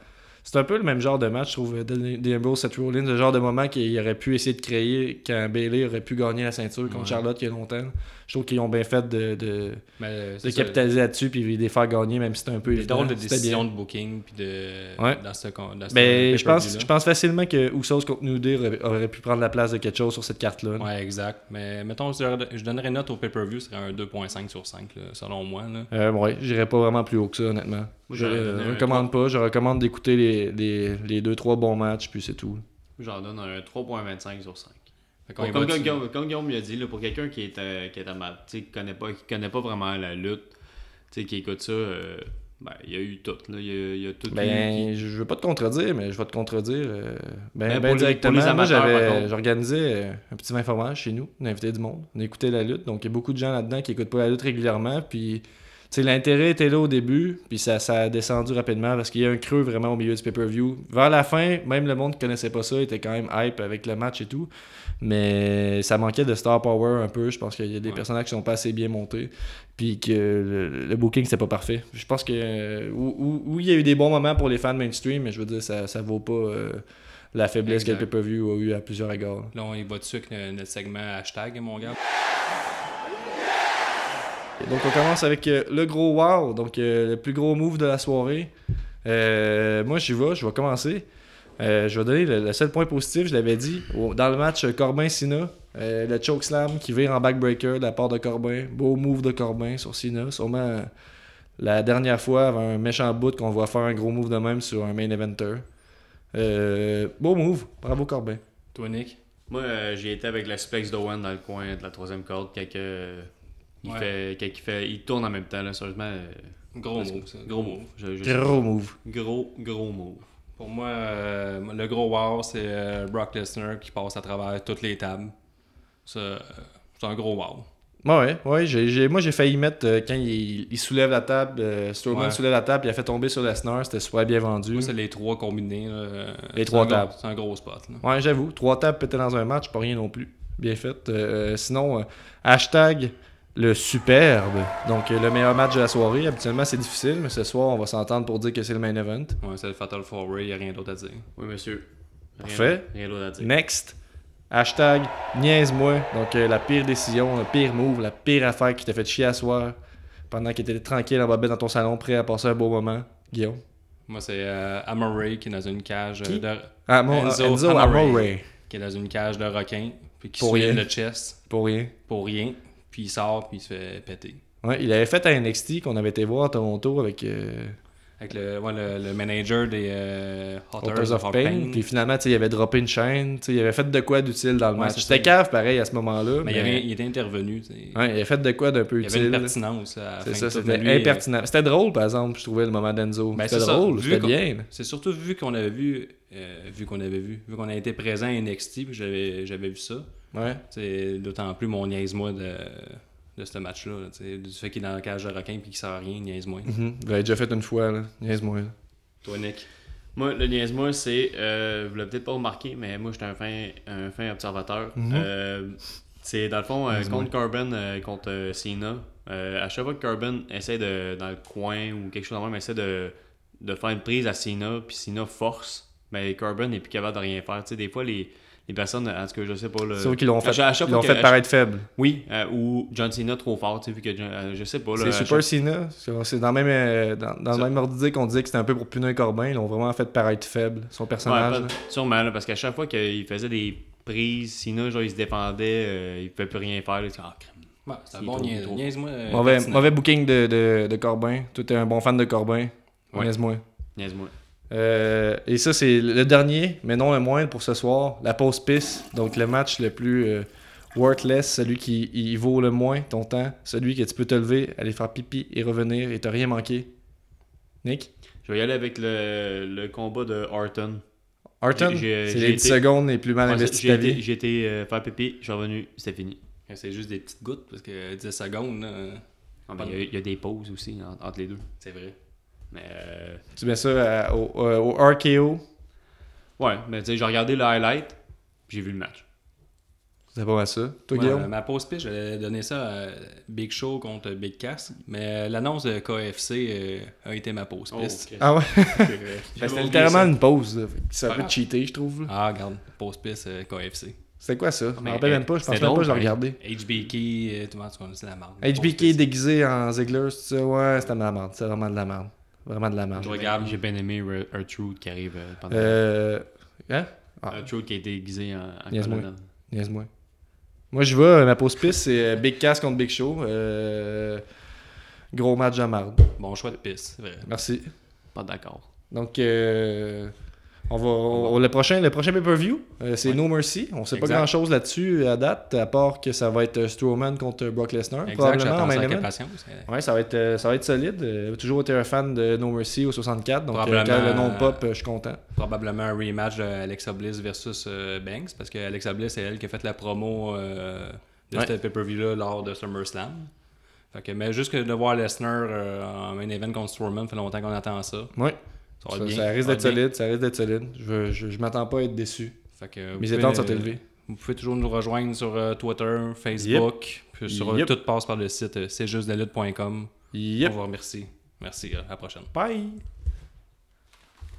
C'est un peu le même genre de match, je trouve, Dean Dean Ambrose, Seth Rollins, le genre de moment qu'il aurait pu essayer de créer quand Bailey aurait pu gagner la ceinture contre Ouais. Charlotte il y a longtemps. Je trouve qu'ils ont bien fait de, de, euh, de capitaliser là-dessus puis de les faire gagner, même si c'était un peu Des drôles de décisions de booking. Puis de, Ouais. dans ce, dans ce Ben, je pense, je pense facilement que Usos contre New Day aurait, aurait pu prendre la place de quelque chose sur cette carte-là. Ouais, exact. Mais mettons, je je donnerais une note au pay-per-view, ce serait un 2.5 sur 5, là, selon moi. Là. Euh, ouais, j'irais pas vraiment plus haut que ça, honnêtement. Je un recommande pas. Je recommande d'écouter les, les, les deux, trois bons matchs, puis c'est tout. J'en donne un 3.25 sur 5. Fait qu'on Bon, comme, comme. Guillaume- comme Guillaume l'a dit, là, pour quelqu'un qui est, euh, qui est amateur, tu sais, qui connaît pas, qui connaît pas vraiment la lutte, tu sais, qui écoute ça, euh, ben, il y a eu tout. Là, il, y a, il y a tout. Ben, je veux pas te contredire, mais je vais te contredire. euh, ben, Ben, ben pour les- directement. les amateurs, j'organisais un petit vin fromage chez nous. On invitait du monde. On écoutait la lutte. Donc, il y a beaucoup de gens là-dedans qui écoutent pas la lutte régulièrement. Puis, l'intérêt était là au début. Puis, ça, ça a descendu rapidement parce qu'il y a un creux vraiment au milieu du pay-per-view. Vers la fin, même le monde qui connaissait pas ça était quand même hype avec le match et tout. Mais ça manquait de star power un peu. Je pense qu'il y a des Ouais. personnages qui sont pas assez bien montés. Puis que le, le booking, c'était pas parfait. Je pense que. euh, où il y a eu des bons moments pour les fans mainstream, mais je veux dire, ça, ça vaut pas euh, la faiblesse que le pay-per-view a eu à plusieurs égards. Là, on y va dessus avec le- notre segment hashtag, mon gars. Donc, on commence avec euh, le gros wow, donc euh, le plus gros move de la soirée. Euh, moi, j'y vais, je vais commencer. Euh, je vais donner le, le seul point positif, je l'avais dit, au- dans le match Corbin-Sina. Euh, le chokeslam qui vire en backbreaker de la part de Corbin. Beau move de Corbin sur Cena. Sûrement la dernière fois, avant un méchant bout qu'on va faire un gros move de même sur un main eventer. Euh, beau move. Bravo Corbin. Toi, Nick? Moi, euh, j'ai été avec la suplex d'Owen dans le coin de la troisième corde. Quand, que, il, Ouais. fait, quand il, fait, il tourne en même temps. Là, sérieusement, euh, Gros move, ça. Gros move. Je- je- Gros move. Gros, gros move. Pour moi, euh, le gros wow, c'est euh, Brock Lesnar qui passe à travers toutes les tables. Euh, C'est un gros wow. Ouais, ouais, moi j'ai failli mettre euh, quand il, il soulève la table, euh, Strowman Ouais. soulève la table, il a fait tomber sur Lesnar, c'était super bien vendu. C'est les trois combinés. là, Les trois tables. C'est un gros spot. là. Ouais, j'avoue, trois tables pétées dans un match, pas rien non plus. Bien fait. Euh, sinon, euh, hashtag le superbe. Donc, euh, le meilleur match de la soirée. Habituellement, c'est difficile, mais ce soir, on va s'entendre pour dire que c'est le main event. Ouais, c'est le Fatal 4 il n'y a rien d'autre à dire. Oui, monsieur. Rien- Parfait. Rien d'autre à dire. Next, hashtag niaise-moi. Donc, euh, la pire décision, le pire move, la pire affaire qui t'a fait chier à soir pendant qu'il était tranquille en bobette dans ton salon, prêt à passer un beau moment. Guillaume? Moi, c'est euh, Amore qui est dans une cage euh, Qui? de, Ah, mon, Enzo Enzo, Amore. Amore. qui est dans une cage de requin, puis qui Pour rien. le chest Pour rien. pour rien, puis il sort, puis il se fait péter. Ouais, il avait fait à NXT qu'on avait été voir à Toronto avec euh, Avec le, ouais, le, le manager des euh, Hotters Authors of Pain. Puis finalement, il avait droppé une chaîne. Il avait fait de quoi d'utile dans le Ouais, match. C'était cave pareil à ce moment-là. Mais, Mais, il, avait, il était intervenu. Ouais, il avait fait de quoi d'un peu il avait une utile. pertinence. C'est fin ça, c'était euh, impertinent. C'était drôle, par exemple, je trouvais, le moment d'Enzo. Ben, c'était drôle, c'était bien. C'est surtout vu qu'on avait vu, euh, vu qu'on avait vu, vu qu'on a été présent à NXT, puis j'avais, j'avais vu ça. Ouais. C'est d'autant plus mon niaise-moi de, de ce match-là. là, du fait qu'il est dans la cage de requin puis qu'il sert à rien, niaise-moi. Mhm. Il l'avait déjà fait une fois, là. Niaise-moi. Toi, Nick? Moi, le niaise-moi, c'est. Euh, vous l'avez peut-être pas remarqué, mais moi, j'étais un fin, un fin observateur. Mhm. Euh, c'est dans le fond, euh, contre Corbin, euh, contre euh, Cena. euh, à chaque fois que Corbin essaie de, dans le coin ou quelque chose de même, essaie de, de faire une prise à Cena, puis Cena force, mais Corbin n'est plus capable de rien faire. Tu sais, des fois, les, les personnes, en tout cas, je sais pas. Le... Sauf qu'ils l'ont à fait, chaque- à chaque ils l'ont fait paraître faible. Oui, euh, ou John Cena trop fort, tu sais, vu que John- euh, je sais pas. là, C'est Super chaque- Cena. C'est- C'est dans le même, euh, dans, dans le même ordre d'idée qu'on disait que c'était un peu pour punir Corbin. Ils l'ont vraiment fait paraître faible, son personnage. Ouais, là. pas- sûrement, là, parce qu'à chaque fois qu'il faisait des prises, Cena, genre, il se défendait, euh, il pouvait plus rien faire. Là, ah. Ouais, c'est un bon trop- niaise- trop- niaise-moi. mauvais, pertinent. mauvais booking de, de, de Corbin. Toi, t'es un bon fan de Corbin. Ouais. Niaise-moi. Niaise-moi. Euh, et ça, c'est le dernier, mais non le moindre pour ce soir, la pause pisse. Donc le match le plus euh, worthless, celui qui vaut le moins ton temps, celui que tu peux te lever, aller faire pipi et revenir et t'as rien manqué. Nick? Je vais y aller avec le, le combat de Orton. Harton, J'ai- j'ai- c'est les 10 été- secondes les plus mal Ouais, investies j'ai de ta été, vie. j'ai été, euh, faire pipi, je suis revenu, c'était fini. C'est juste des petites gouttes parce que 10 secondes, Ah, mais il y a- il y, a des pauses aussi en- entre les deux. c'est vrai. Mais euh, Tu mets ça à- au, euh, au RKO, ouais, mais tu sais, j'ai regardé le highlight, puis j'ai vu le match. c'est pas mal ça. Toi, Moi, Guillaume? ma pause pitch, j'allais donner ça à Big Show contre Big Cass, mais l'annonce de KFC euh, a été ma pause piste. Ah ouais? (laughs) (laughs) Ben, C'était littéralement une pause. là. Que C'est un peu cheaté, je trouve. là. Ah, regarde, pause piste euh, KFC. C'était quoi ça? Je me mais, rappelle euh, même pas, je pense même pas que je l'ai regardé. HBK, euh, tout le monde, c'est la merde. HBK déguisé en Ziggler, c'est ça? Ouais, c'était de la merde. C'est vraiment de la merde. Vraiment de la merde. Je regarde. J'ai bien aimé R-Truth qui arrive euh, pendant. Euh. Hein? Ah, R-Truth qui a été déguisé en, en Niaise-moi. niaise-moi. Moi, je vais, ma pause piste, c'est euh, Big Cass contre Big Show. Euh, Gros match à marde. Bon choix de piste, c'est vrai. Merci. Pas d'accord. Donc, euh, on va, on- le prochain, le prochain pay-per-view, euh, c'est Ouais. No Mercy. On sait pas grand-chose là-dessus à date, à part que ça va être euh, Strowman contre Brock Lesnar, probablement en main. Ouais, ça va être, euh, ça va être solide. Euh, J'ai toujours été un fan de No Mercy au 64, donc euh, quand le nom pop, euh, je suis content. Probablement un rematch de Alexa Bliss versus euh, Banks, parce que Alexa Bliss, c'est elle qui a fait la promo euh, de Ouais. ce pay-per-view-là lors de SummerSlam. Fait que, mais juste que de voir Lesnar euh, en main event contre Strowman, fait longtemps qu'on attend ça. Ouais. Ça, risque d'être solide, ça risque d'être solide. Je, je, je m'attends pas à être déçu. Fait que vous Mes pouvez, attentes sont euh, élevées. Vous pouvez toujours nous rejoindre sur euh, Twitter, Facebook, puis sur Yep. tout passe par le site euh, c'est juste On Yep. vous remercie. Merci, euh, à la prochaine. Bye!